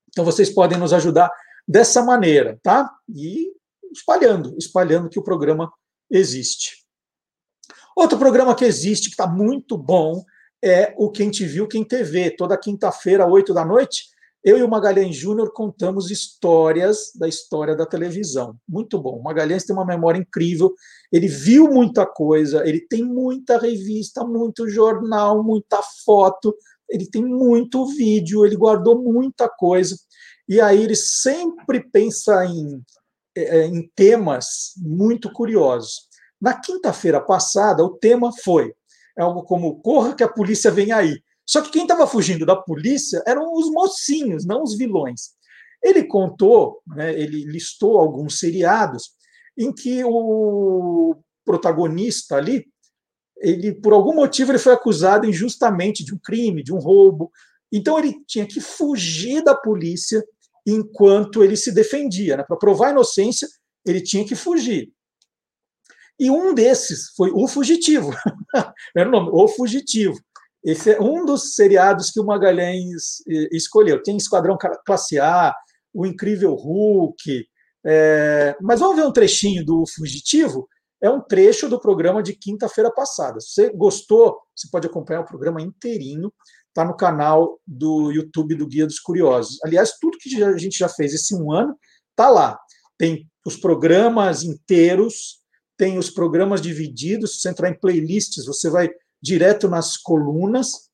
Então vocês podem nos ajudar dessa maneira, tá? E espalhando, espalhando que o programa existe. Outro programa que existe, que está muito bom, é o Quem Te Viu, Quem TV. Toda quinta-feira, oito da noite, eu e o Magalhães Júnior contamos histórias da história da televisão. Muito bom. O Magalhães tem uma memória incrível. Ele viu muita coisa, ele tem muita revista, muito jornal, muita foto, ele tem muito vídeo, ele guardou muita coisa. E aí ele sempre pensa em, é, é, em temas muito curiosos. Na quinta-feira passada, o tema foi algo como Corra que a polícia vem aí. Só que quem estava fugindo da polícia eram os mocinhos, não os vilões. Ele contou, né, ele listou alguns seriados em que o protagonista ali ele por algum motivo ele foi acusado injustamente de um crime, de um roubo. Então ele tinha que fugir da polícia enquanto ele se defendia, né? Para provar a inocência, ele tinha que fugir. E um desses foi o fugitivo. Era o nome, o fugitivo. Esse é um dos seriados que o Magalhães eh, escolheu. Tem Esquadrão Classe A, O Incrível Hulk. É... Mas vamos ver um trechinho do Fugitivo é um trecho do programa de quinta-feira passada. Se você gostou, você pode acompanhar o programa inteirinho, está no canal do YouTube do Guia dos Curiosos. Aliás, tudo que a gente já fez esse um ano está lá. Tem os programas inteiros, tem os programas divididos. Se você entrar em playlists, você vai direto nas colunas.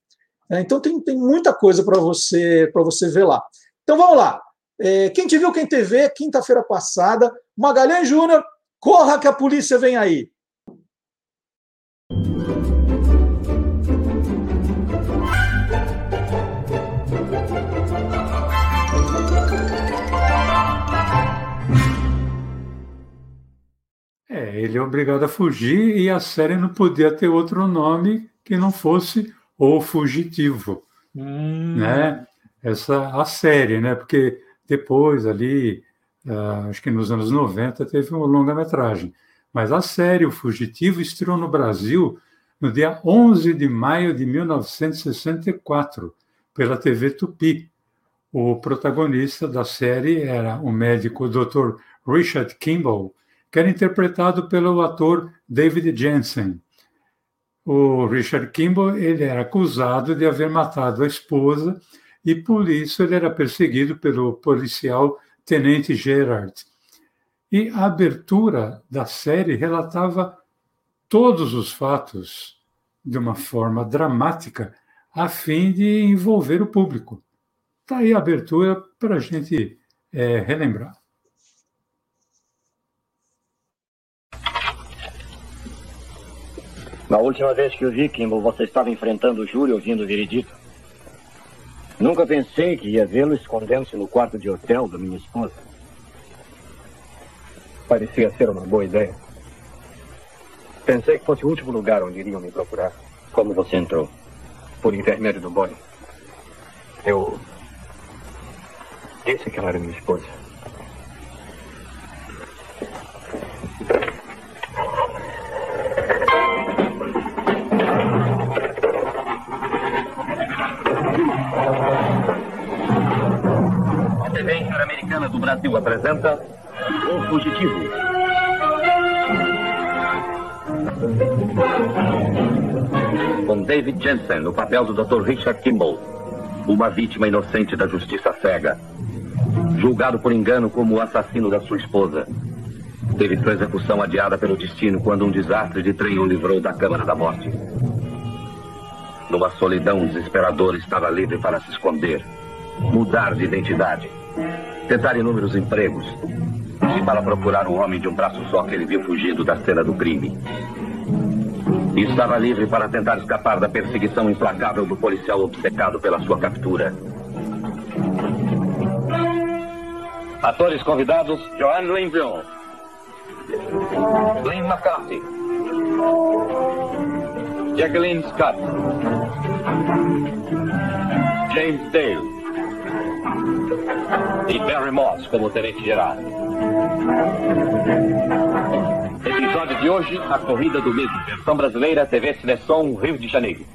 É, então tem, tem muita coisa para você para você ver lá. Então vamos lá. É, quem te viu, quem TV, quinta-feira passada, Magalhães Júnior Corra que a polícia vem aí! É, ele é obrigado a fugir e a série não podia ter outro nome que não fosse O Fugitivo, hum. né? Essa a série, né? Porque depois ali Uh, acho que nos anos 90 teve uma longa-metragem. Mas a série O Fugitivo estreou no Brasil no dia 11 de maio de 1964, pela TV Tupi. O protagonista da série era o médico Dr. Richard Kimball, que era interpretado pelo ator David Jensen. O Richard Kimball ele era acusado de haver matado a esposa e por isso ele era perseguido pelo policial Tenente Gerard. E a abertura da série relatava todos os fatos de uma forma dramática, a fim de envolver o público. Está aí a abertura para a gente é, relembrar. Na última vez que o vi, Kimball, você estava enfrentando o júri ouvindo o veredito. Nunca pensei que ia vê-lo escondendo-se no quarto de hotel da minha esposa. Parecia ser uma boa ideia. Pensei que fosse o último lugar onde iriam me procurar. Como você entrou? Por intermédio do boy. Eu disse que ela era minha esposa. TV Interamericana do Brasil apresenta O Fugitivo. Com David Jensen no papel do Dr. Richard Kimball, uma vítima inocente da justiça cega, julgado por engano como o assassino da sua esposa. Teve sua execução adiada pelo destino quando um desastre de trem o livrou da Câmara da Morte. Numa solidão desesperadora, estava livre para se esconder, mudar de identidade, tentar inúmeros empregos, e para procurar um homem de um braço só que ele viu fugindo da cena do crime. E estava livre para tentar escapar da perseguição implacável do policial obcecado pela sua captura. Atores convidados: Joanne Linville, Glenn McCarthy, Jacqueline Scott, James Dale e Barry Moss como tenente-geral. Episódio de hoje, a corrida do mesmo. Versão brasileira, TV Cinesom, Rio de Janeiro.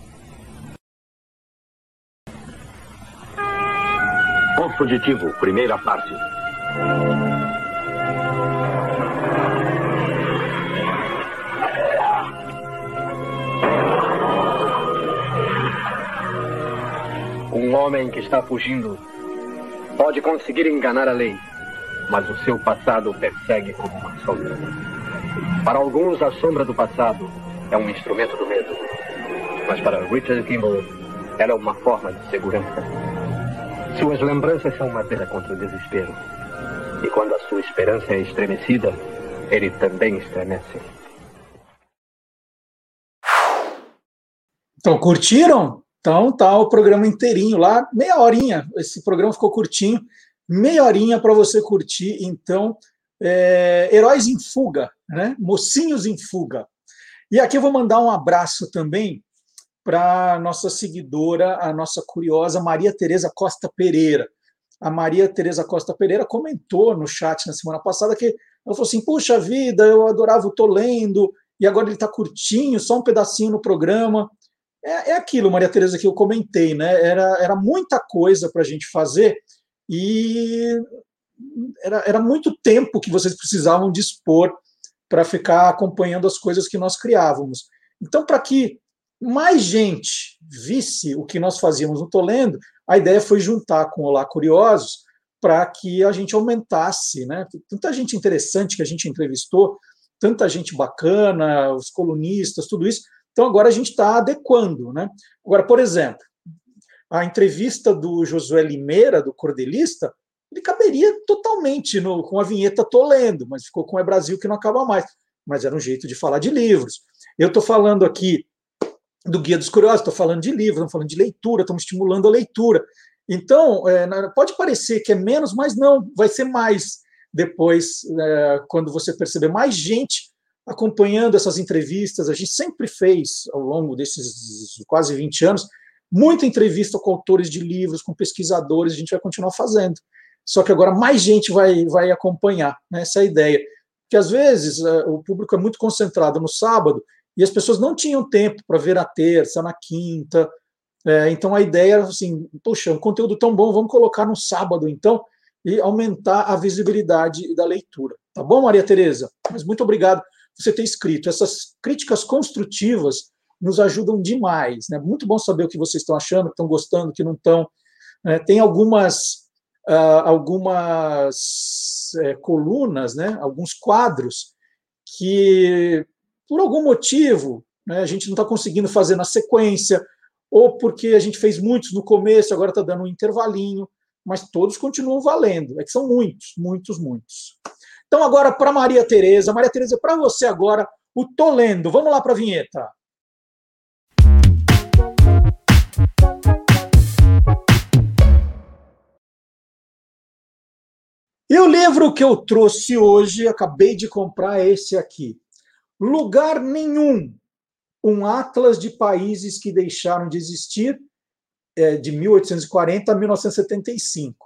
O Fugitivo, primeira parte. Um homem que está fugindo pode conseguir enganar a lei, mas o seu passado o persegue como uma sombra. Para alguns, a sombra do passado é um instrumento do medo, mas para Richard Kimball, ela é uma forma de segurança. Suas lembranças são uma madeira contra o desespero. E quando a sua esperança é estremecida, ele também estremece. Então, curtiram? Então tá o programa inteirinho lá, meia horinha. Esse programa ficou curtinho, meia horinha para você curtir. Então, é, Heróis em Fuga, né? Mocinhos em Fuga. E aqui eu vou mandar um abraço também para nossa seguidora, a nossa curiosa Maria Tereza Costa Pereira. A Maria Tereza Costa Pereira comentou no chat na semana passada que ela falou assim: puxa vida, eu adorava o Tô Lendo, e agora ele está curtinho, só um pedacinho no programa. É, é aquilo, Maria Tereza, que eu comentei, né? Era, era muita coisa para a gente fazer e era, era muito tempo que vocês precisavam dispor para ficar acompanhando as coisas que nós criávamos. Então, para que mais gente visse o que nós fazíamos no Tolendo, a ideia foi juntar com o Olá Curiosos para que a gente aumentasse, né? Tanta gente interessante que a gente entrevistou, tanta gente bacana, os colunistas, tudo isso, então, agora a gente está adequando. Né? Agora, por exemplo, a entrevista do Josué Limeira, do Cordelista, ele caberia totalmente no, com a vinheta Tô Lendo, mas ficou com É Brasil que não acaba mais. Mas era um jeito de falar de livros. Eu estou falando aqui do Guia dos Curiosos, estou falando de livros, estamos falando de leitura, estamos estimulando a leitura. Então, é, pode parecer que é menos, mas não, vai ser mais depois, é, quando você perceber mais gente acompanhando essas entrevistas. A gente sempre fez, ao longo desses quase 20 anos, muita entrevista com autores de livros, com pesquisadores, a gente vai continuar fazendo. Só que agora mais gente vai, vai acompanhar, né? essa é ideia. Porque às vezes é, o público é muito concentrado no sábado e as pessoas não tinham tempo para ver na terça, na quinta. É, então a ideia era assim: poxa, um conteúdo tão bom, vamos colocar no sábado então e aumentar a visibilidade da leitura. Tá bom, Maria Tereza? Mas muito obrigado você ter escrito. Essas críticas construtivas nos ajudam demais. Né? Muito bom saber o que vocês estão achando, que estão gostando, que não estão. É, tem algumas, uh, algumas é, colunas, né? alguns quadros que, por algum motivo, né, a gente não está conseguindo fazer na sequência, ou porque a gente fez muitos no começo, agora está dando um intervalinho, mas todos continuam valendo. É que são muitos, muitos, muitos. Então, agora para Maria Tereza. Maria Tereza, para você agora, o Tô Lendo. Vamos lá para a vinheta. E o livro que eu trouxe hoje, acabei de comprar esse aqui. Lugar Nenhum, um atlas de países que deixaram de existir é, de 1840 a 1975.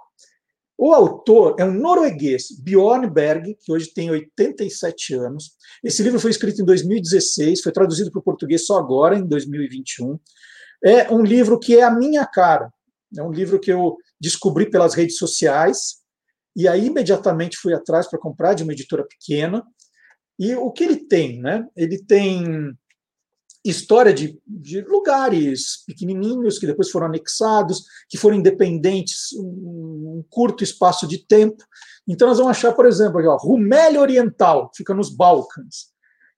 O autor é um norueguês, Bjorn Berg, que hoje tem 87 anos. Esse livro foi escrito em 2016, foi traduzido para o português só agora, em 2021. É um livro que é a minha cara. É um livro que eu descobri pelas redes sociais. e aí imediatamente fui atrás para comprar de uma editora pequena. E o que ele tem, né? Ele tem história de, de, lugares pequenininhos que depois foram anexados, que foram independentes um, um curto espaço de tempo. Então nós vamos achar, por exemplo, aqui, ó, Rumélia Oriental, fica nos Balcãs.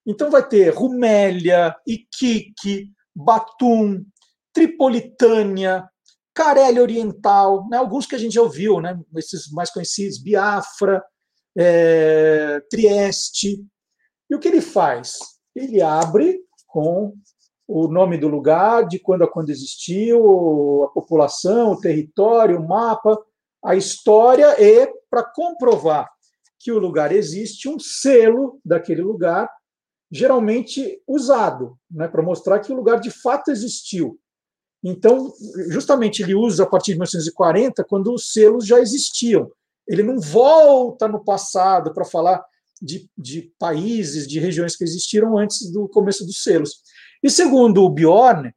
Então vai ter Rumélia, Iquique, Batum, Tripolitânia, Carélia Oriental, né, alguns que a gente já ouviu, né, esses mais conhecidos, Biafra, é, Trieste. E o que ele faz? Ele abre com o nome do lugar, de quando a quando existiu, a população, o território, o mapa, a história e, para comprovar que o lugar existe, um selo daquele lugar, geralmente usado, né, para mostrar que o lugar de fato existiu. Então, justamente ele usa a partir de 1940, quando os selos já existiam. Ele não volta no passado para falar de, de, países, de regiões que existiram antes do começo dos selos. E segundo o Bjorn,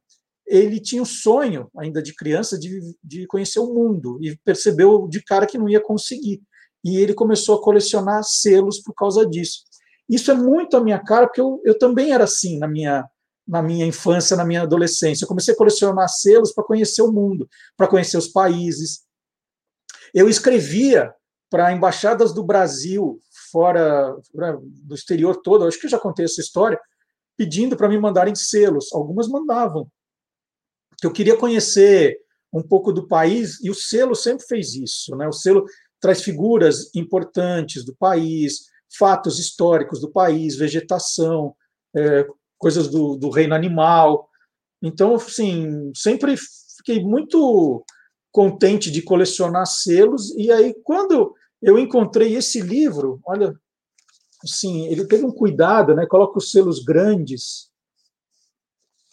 ele tinha o sonho, ainda de criança, de, de conhecer o mundo e percebeu de cara que não ia conseguir. E ele começou a colecionar selos por causa disso. Isso é muito a minha cara, porque eu, eu também era assim na minha na minha infância, na minha adolescência. Eu comecei a colecionar selos para conhecer o mundo, para conhecer os países. Eu escrevia para embaixadas do Brasil, fora do exterior todo, acho que eu já contei essa história, pedindo para me mandarem selos. Algumas mandavam. Eu queria conhecer um pouco do país e o selo sempre fez isso. Né? O selo traz figuras importantes do país, fatos históricos do país, vegetação, é, coisas do, do reino animal. Então, assim, sempre fiquei muito contente de colecionar selos. E aí, quando eu encontrei esse livro, olha, assim, ele teve um cuidado, né? Coloca os selos grandes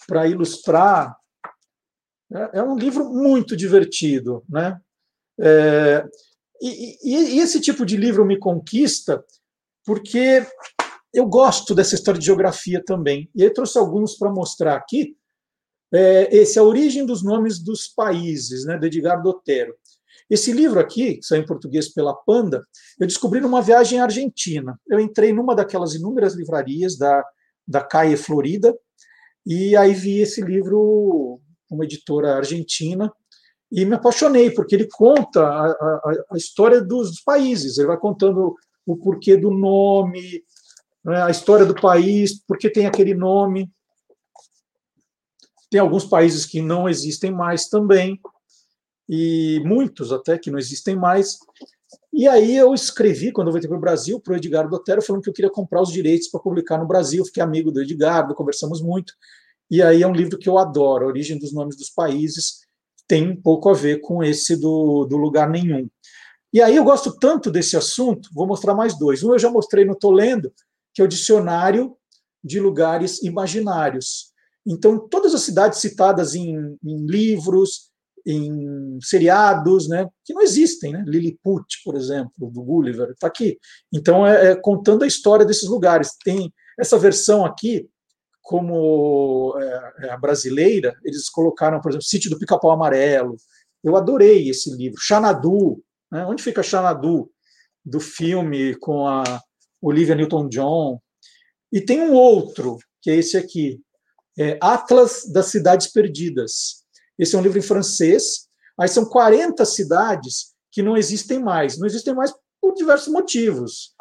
para ilustrar. É, é, um livro muito divertido, né? É, e, e, e esse tipo de livro me conquista porque eu gosto dessa história de geografia também. E eu trouxe alguns para mostrar aqui. É, esse é a origem dos nomes dos países, né, do Edgar Dotero. Esse livro aqui, que saiu em português pela Panda, eu descobri numa viagem à Argentina. Eu entrei numa daquelas inúmeras livrarias da, da Caia Florida, e aí vi esse livro, uma editora argentina, e me apaixonei, porque ele conta a, a, a história dos países, ele vai contando o porquê do nome, né, a história do país, porque tem aquele nome. Tem alguns países que não existem mais também, e muitos até que não existem mais. E aí eu escrevi, quando eu voltei para o Brasil, para o Edgardo Dotero, falando que eu queria comprar os direitos para publicar no Brasil. Fiquei amigo do Edgardo, conversamos muito. E aí é um livro que eu adoro, Origem dos Nomes dos Países, tem um pouco a ver com esse do, do Lugar Nenhum. E aí eu gosto tanto desse assunto, vou mostrar mais dois. Um eu já mostrei no Tô Lendo, que é o dicionário de lugares imaginários. Então, todas as cidades citadas em, em livros, em seriados, né, que não existem, né? Lilliput, por exemplo, do Gulliver, está aqui. Então, é, é, contando a história desses lugares. Tem essa versão aqui, como é, é a brasileira, eles colocaram, por exemplo, Sítio do Pica-Pau Amarelo. Eu adorei esse livro. Xanadu, né? onde fica Xanadu? Do filme com a Olivia Newton-John. E tem um outro, que é esse aqui, é Atlas das Cidades Perdidas. Esse é um livro em francês. Aí são 40 cidades que não existem mais. Não existem mais por diversos motivos.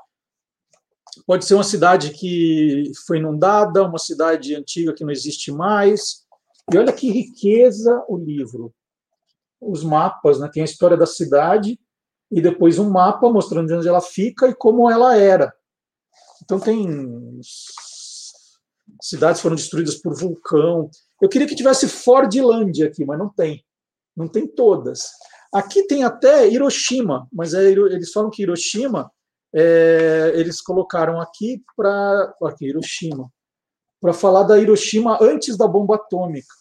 Pode ser uma cidade que foi inundada, uma cidade antiga que não existe mais. E olha que riqueza o livro. Os mapas, né? tem a história da cidade e depois um mapa mostrando onde ela fica e como ela era. Então tem cidades foram destruídas por vulcão. Eu queria que tivesse Fordlândia aqui, mas não tem. Não tem todas. Aqui tem até Hiroshima, mas é, eles falam que Hiroshima é, eles colocaram aqui para aqui Hiroshima para falar da Hiroshima antes da bomba atômica,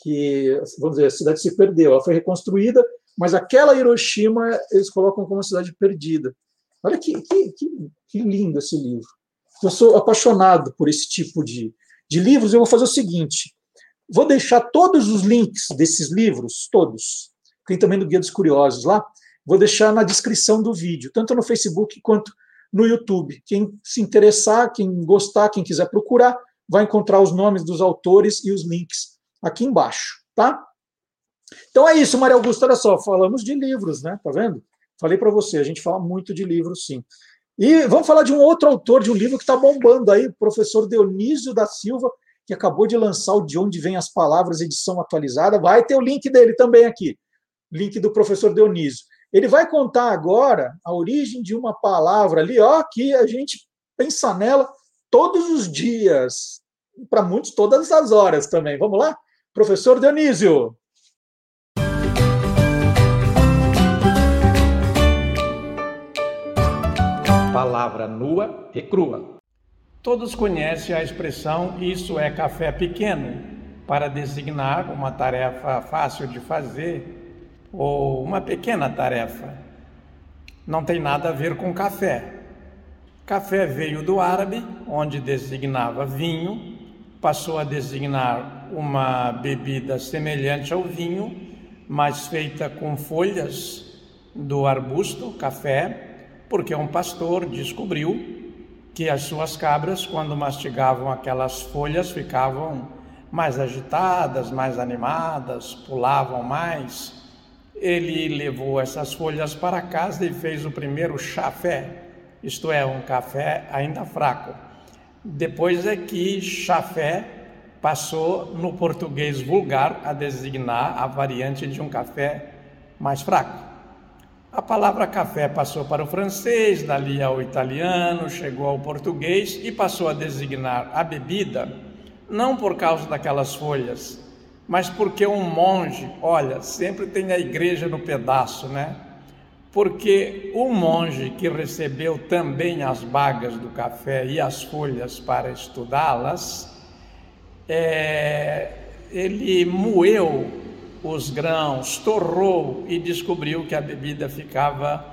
que vamos dizer a cidade se perdeu, ela foi reconstruída, mas aquela Hiroshima eles colocam como cidade perdida. Olha que, que, que, que lindo esse livro. Eu sou apaixonado por esse tipo de, de livros. Eu vou fazer o seguinte: vou deixar todos os links desses livros, todos, tem também no Guia dos Curiosos lá, vou deixar na descrição do vídeo, tanto no Facebook quanto no YouTube. Quem se interessar, quem gostar, quem quiser procurar, vai encontrar os nomes dos autores e os links aqui embaixo, tá? Então é isso, Maria Augusta, olha só, falamos de livros, né? Tá vendo? Falei para você, a gente fala muito de livros, sim. E vamos falar de um outro autor de um livro que está bombando aí, o professor Dionísio da Silva, que acabou de lançar o De Onde Vêm as Palavras, edição atualizada. Vai ter o link dele também aqui, link do professor Dionísio. Ele vai contar agora a origem de uma palavra ali, ó, que a gente pensa nela todos os dias, para muitos todas as horas também. Vamos lá? Professor Dionísio. Palavra nua e crua. Todos conhecem a expressão isso é café pequeno para designar uma tarefa fácil de fazer ou uma pequena tarefa. Não tem nada a ver com café. Café veio do árabe, onde designava vinho, passou a designar uma bebida semelhante ao vinho, mas feita com folhas do arbusto café, porque um pastor descobriu que as suas cabras, quando mastigavam aquelas folhas, ficavam mais agitadas, mais animadas, pulavam mais ele levou essas folhas para casa e fez o primeiro chafé, isto é, um café ainda fraco. Depois é que chafé passou no português vulgar a designar a variante de um café mais fraco. A palavra café passou para o francês, dali ao italiano, chegou ao português e passou a designar a bebida, não por causa daquelas folhas, mas porque um monge, olha, sempre tem a igreja no pedaço, né? Porque o monge que recebeu também as bagas do café e as folhas para estudá-las, é, ele moeu os grãos, torrou e descobriu que a bebida ficava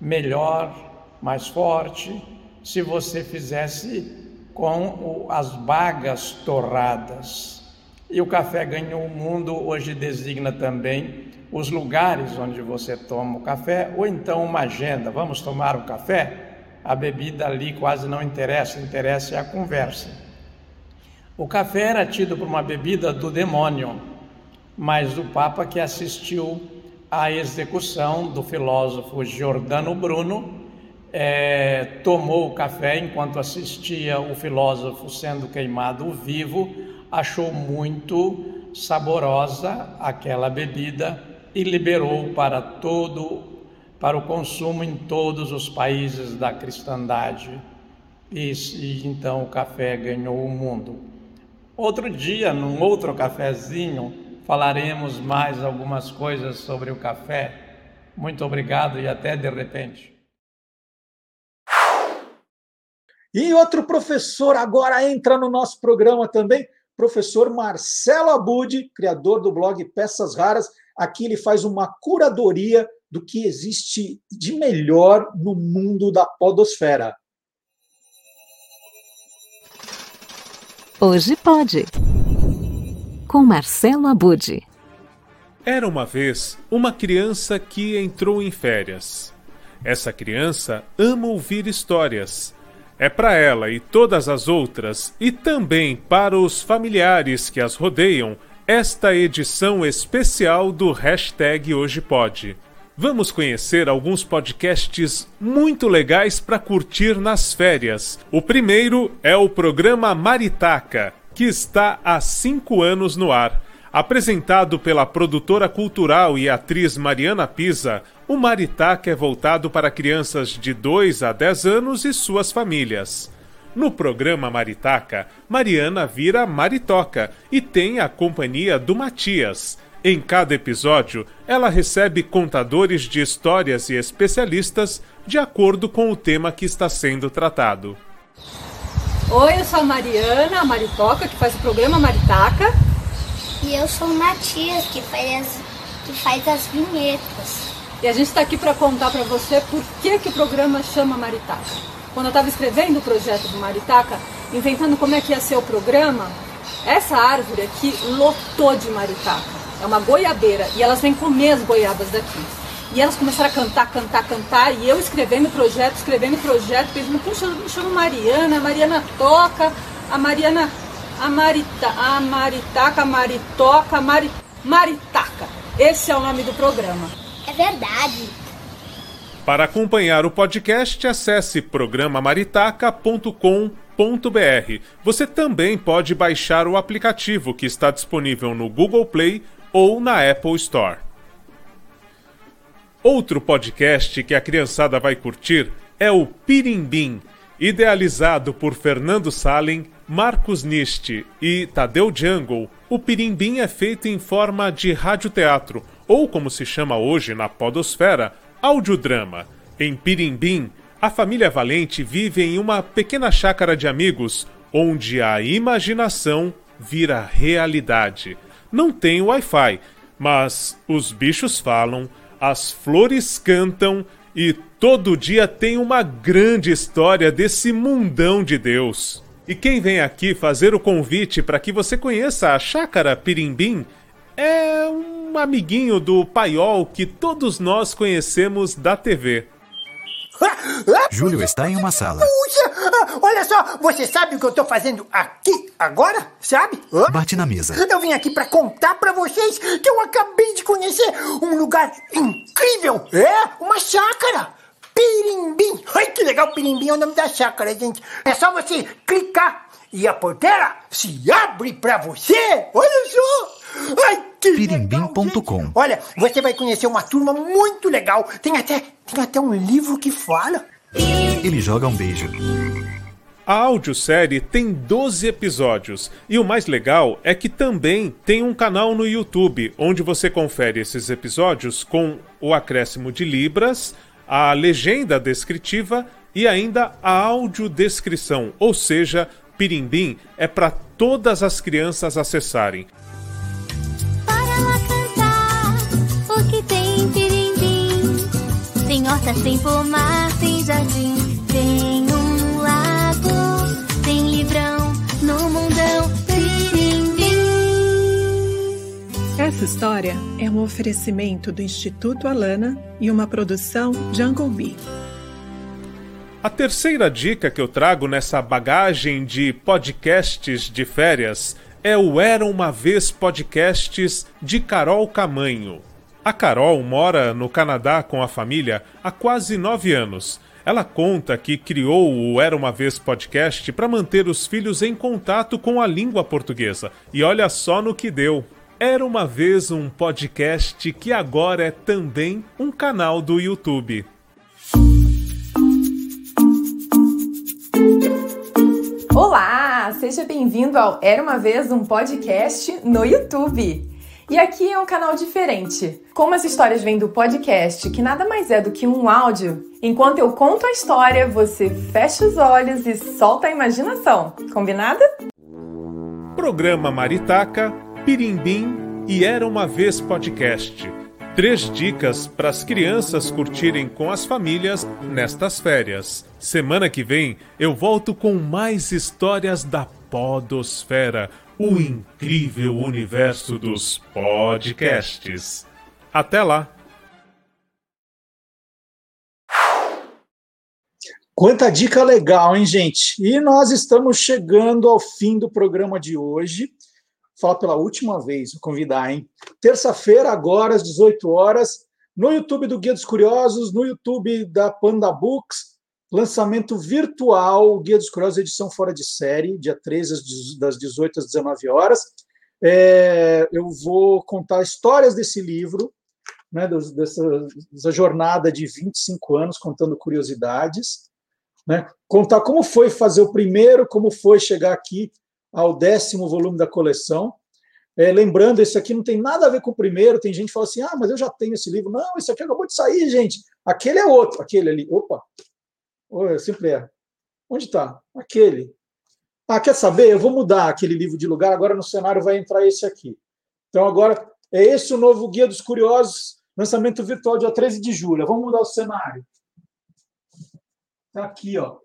melhor, mais forte, se você fizesse com as bagas torradas. E o café ganhou o mundo hoje designa também os lugares onde você toma o café, ou então uma agenda. Vamos tomar um café? A bebida ali quase não interessa, interessa é a conversa. O café era tido por uma bebida do demônio, mas o Papa que assistiu à execução do filósofo Giordano Bruno é, tomou o café enquanto assistia o filósofo sendo queimado vivo achou muito saborosa aquela bebida e liberou para todo para o consumo em todos os países da cristandade. E, e então o café ganhou o mundo. Outro dia, num outro cafezinho, falaremos mais algumas coisas sobre o café. Muito obrigado e até de repente. E outro professor agora entra no nosso programa também, professor Marcelo Abud, criador do blog Peças Raras. Aqui ele faz uma curadoria do que existe de melhor no mundo da podosfera. Hoje pode. Com Marcelo Abud. Era uma vez uma criança que entrou em férias. Essa criança ama ouvir histórias é para ela e todas as outras, e também para os familiares que as rodeiam, esta edição especial do Hashtag Hoje Pode. Vamos conhecer alguns podcasts muito legais para curtir nas férias. O primeiro é o programa Maritaca, que está há cinco anos no ar. Apresentado pela produtora cultural e atriz Mariana Pisa, o Maritaca é voltado para crianças de 2 a 10 anos e suas famílias. No programa Maritaca, Mariana vira Maritoca e tem a companhia do Matias. Em cada episódio, ela recebe contadores de histórias e especialistas de acordo com o tema que está sendo tratado. Oi, eu sou a Mariana, a Maritoca, que faz o programa Maritaca. E eu sou o Matias, que faz, que faz as vinhetas. E a gente está aqui para contar para você por que, que o programa chama Maritaca. Quando eu estava escrevendo o projeto do Maritaca, inventando como é que ia ser o programa, essa árvore aqui lotou de maritaca. É uma goiabeira e elas vêm comer as goiabas daqui. E elas começaram a cantar, cantar, cantar, e eu escrevendo projeto, escrevendo projeto, pensando, puxa, eu me chamo Mariana, a Mariana toca, a Mariana, a Marita, a Maritaca, a Maritoca, a Mari, Maritaca. Esse é o nome do programa. É verdade. Para acompanhar o podcast, acesse programamaritaca.com.br. Você também pode baixar o aplicativo que está disponível no Google Play ou na Apple Store. Outro podcast que a criançada vai curtir é o Pirimbim, idealizado por Fernando Salem, Marcos Niste e Tadeu Jungle. O Pirimbim é feito em forma de radioteatro, ou como se chama hoje na podosfera, audiodrama. Em Pirimbim, a família Valente vive em uma pequena chácara de amigos, onde a imaginação vira realidade. Não tem Wi-Fi, mas os bichos falam, as flores cantam e todo dia tem uma grande história desse mundão de Deus. E quem vem aqui fazer o convite para que você conheça a Chácara Pirimbim é um amiguinho do paiol que todos nós conhecemos da TV. Júlio está em uma sala. Puxa, olha só, você sabe o que eu tô fazendo aqui agora? Sabe? Bate na mesa. Eu vim aqui para contar para vocês que eu acabei de conhecer um lugar incrível. É, uma chácara. Pirimbim. Ai, que legal, Pirimbim é o nome da chácara, gente. É só você clicar e a porteira se abre para você. Olha só. Ai, que Pirimbim.com Olha, você vai conhecer uma turma muito legal. Tem até, tem até um livro que fala. Ele joga um beijo. A audiosérie tem 12 episódios e o mais legal é que também tem um canal no YouTube onde você confere esses episódios com o acréscimo de libras, a legenda descritiva e ainda a audiodescrição, ou seja, Pirimbim é para todas as crianças acessarem. O que tem pirimbim? Tem horta, tem pomar, tem jardim, tem um lago, tem livrão no mundão pirimbim. Essa história é um oferecimento do Instituto Alana e uma produção Jungle Bee. A terceira dica que eu trago nessa bagagem de podcasts de férias é o Era uma Vez Podcasts de Carol Camanho. A Carol mora no Canadá com a família há quase nove anos. Ela conta que criou o Era uma Vez Podcast para manter os filhos em contato com a língua portuguesa. E olha só no que deu. Era uma vez um podcast que agora é também um canal do YouTube. Olá, seja bem-vindo ao Era uma vez um podcast no YouTube. E aqui é um canal diferente. Como as histórias vêm do podcast, que nada mais é do que um áudio, enquanto eu conto a história, você fecha os olhos e solta a imaginação. Combinado? Programa Maritaca, Pirimbim e Era uma Vez Podcast. Três dicas para as crianças curtirem com as famílias nestas férias. Semana que vem eu volto com mais histórias da Podosfera, o incrível universo dos podcasts. Até lá! Quanta dica legal, hein, gente? E nós estamos chegando ao fim do programa de hoje. Falar pela última vez, convidar, hein? Terça-feira, agora, às 18 horas, no YouTube do Guia dos Curiosos, no YouTube da Panda Books, lançamento virtual, Guia dos Curiosos, edição fora de série, dia 13, das 18 às 19 horas. É, eu vou contar histórias desse livro, né, dessa, dessa jornada de 25 anos, contando curiosidades. Né, contar como foi fazer o primeiro, como foi chegar aqui ao décimo volume da coleção. É, lembrando, esse aqui não tem nada a ver com o primeiro. Tem gente que fala assim: ah, mas eu já tenho esse livro. Não, esse aqui acabou de sair, gente. Aquele é outro, aquele ali. Opa, eu sempre erro. Onde está? Aquele. Ah, quer saber? Eu vou mudar aquele livro de lugar. Agora no cenário vai entrar esse aqui. Então agora é esse o novo Guia dos Curiosos, lançamento virtual dia 13 de julho. Vamos mudar o cenário. Está aqui, ó.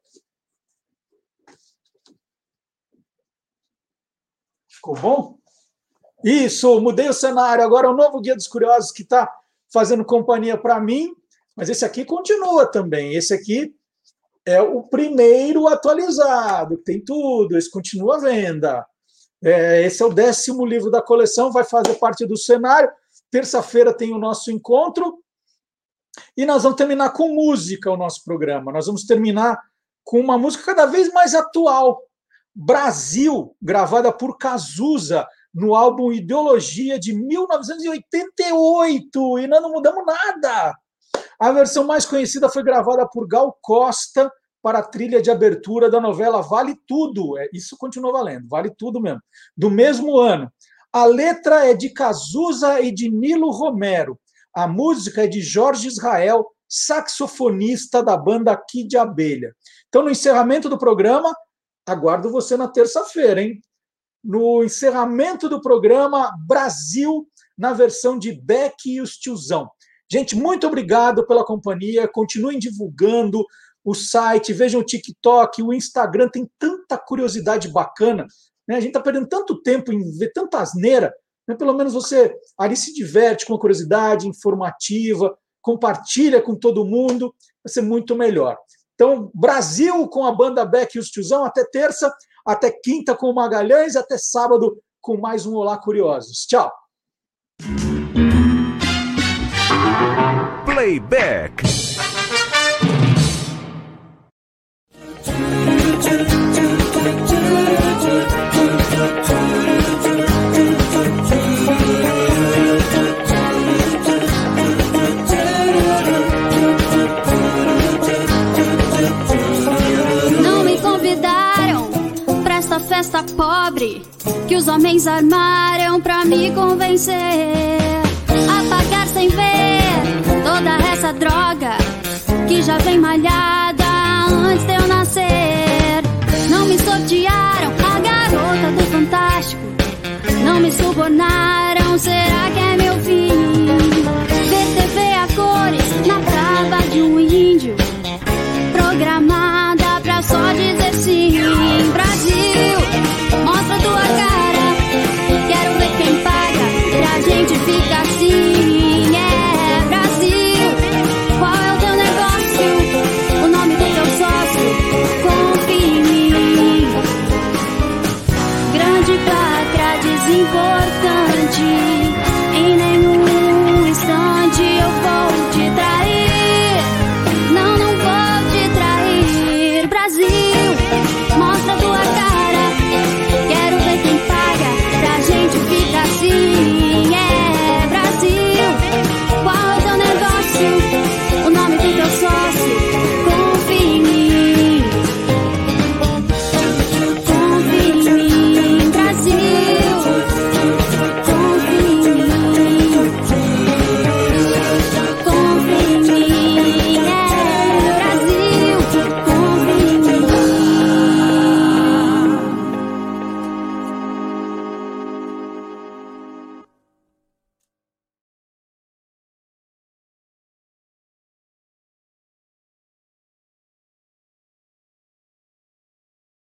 Ficou bom? Isso, mudei o cenário. Agora é o novo Guia dos Curiosos que está fazendo companhia para mim, mas esse aqui continua também. Esse aqui é o primeiro atualizado, tem tudo, esse continua à venda. É, esse é o décimo livro da coleção, vai fazer parte do cenário. Terça-feira tem o nosso encontro. E nós vamos terminar com música o nosso programa. Nós vamos terminar com uma música cada vez mais atual. Brasil, gravada por Cazuza no álbum Ideologia de 1988. E nós não mudamos nada. A versão mais conhecida foi gravada por Gal Costa para a trilha de abertura da novela Vale Tudo. É, isso continua valendo, vale tudo mesmo. Do mesmo ano. A letra é de Cazuza e de Nilo Romero. A música é de Jorge Israel, saxofonista da banda Kid Abelha. Então, no encerramento do programa, aguardo você na terça-feira, hein? No encerramento do programa, Brasil, na versão de Beck e os Tiozão. Gente, muito obrigado pela companhia. Continuem divulgando o site, vejam o TikTok, o Instagram, tem tanta curiosidade bacana. Né? A gente está perdendo tanto tempo em ver tanta asneira. Né? Pelo menos você ali se diverte com a curiosidade informativa, compartilha com todo mundo, vai ser muito melhor. Então, Brasil com a banda Beck e os Tiozão, até terça, até quinta com o Magalhães, até sábado com mais um Olá Curiosos. Tchau! Playback. Pobre que os homens armaram pra me convencer a pagar sem ver toda essa droga que já vem malhada antes de eu nascer. Não me sortearam a garota do fantástico, não me subornaram. Será que é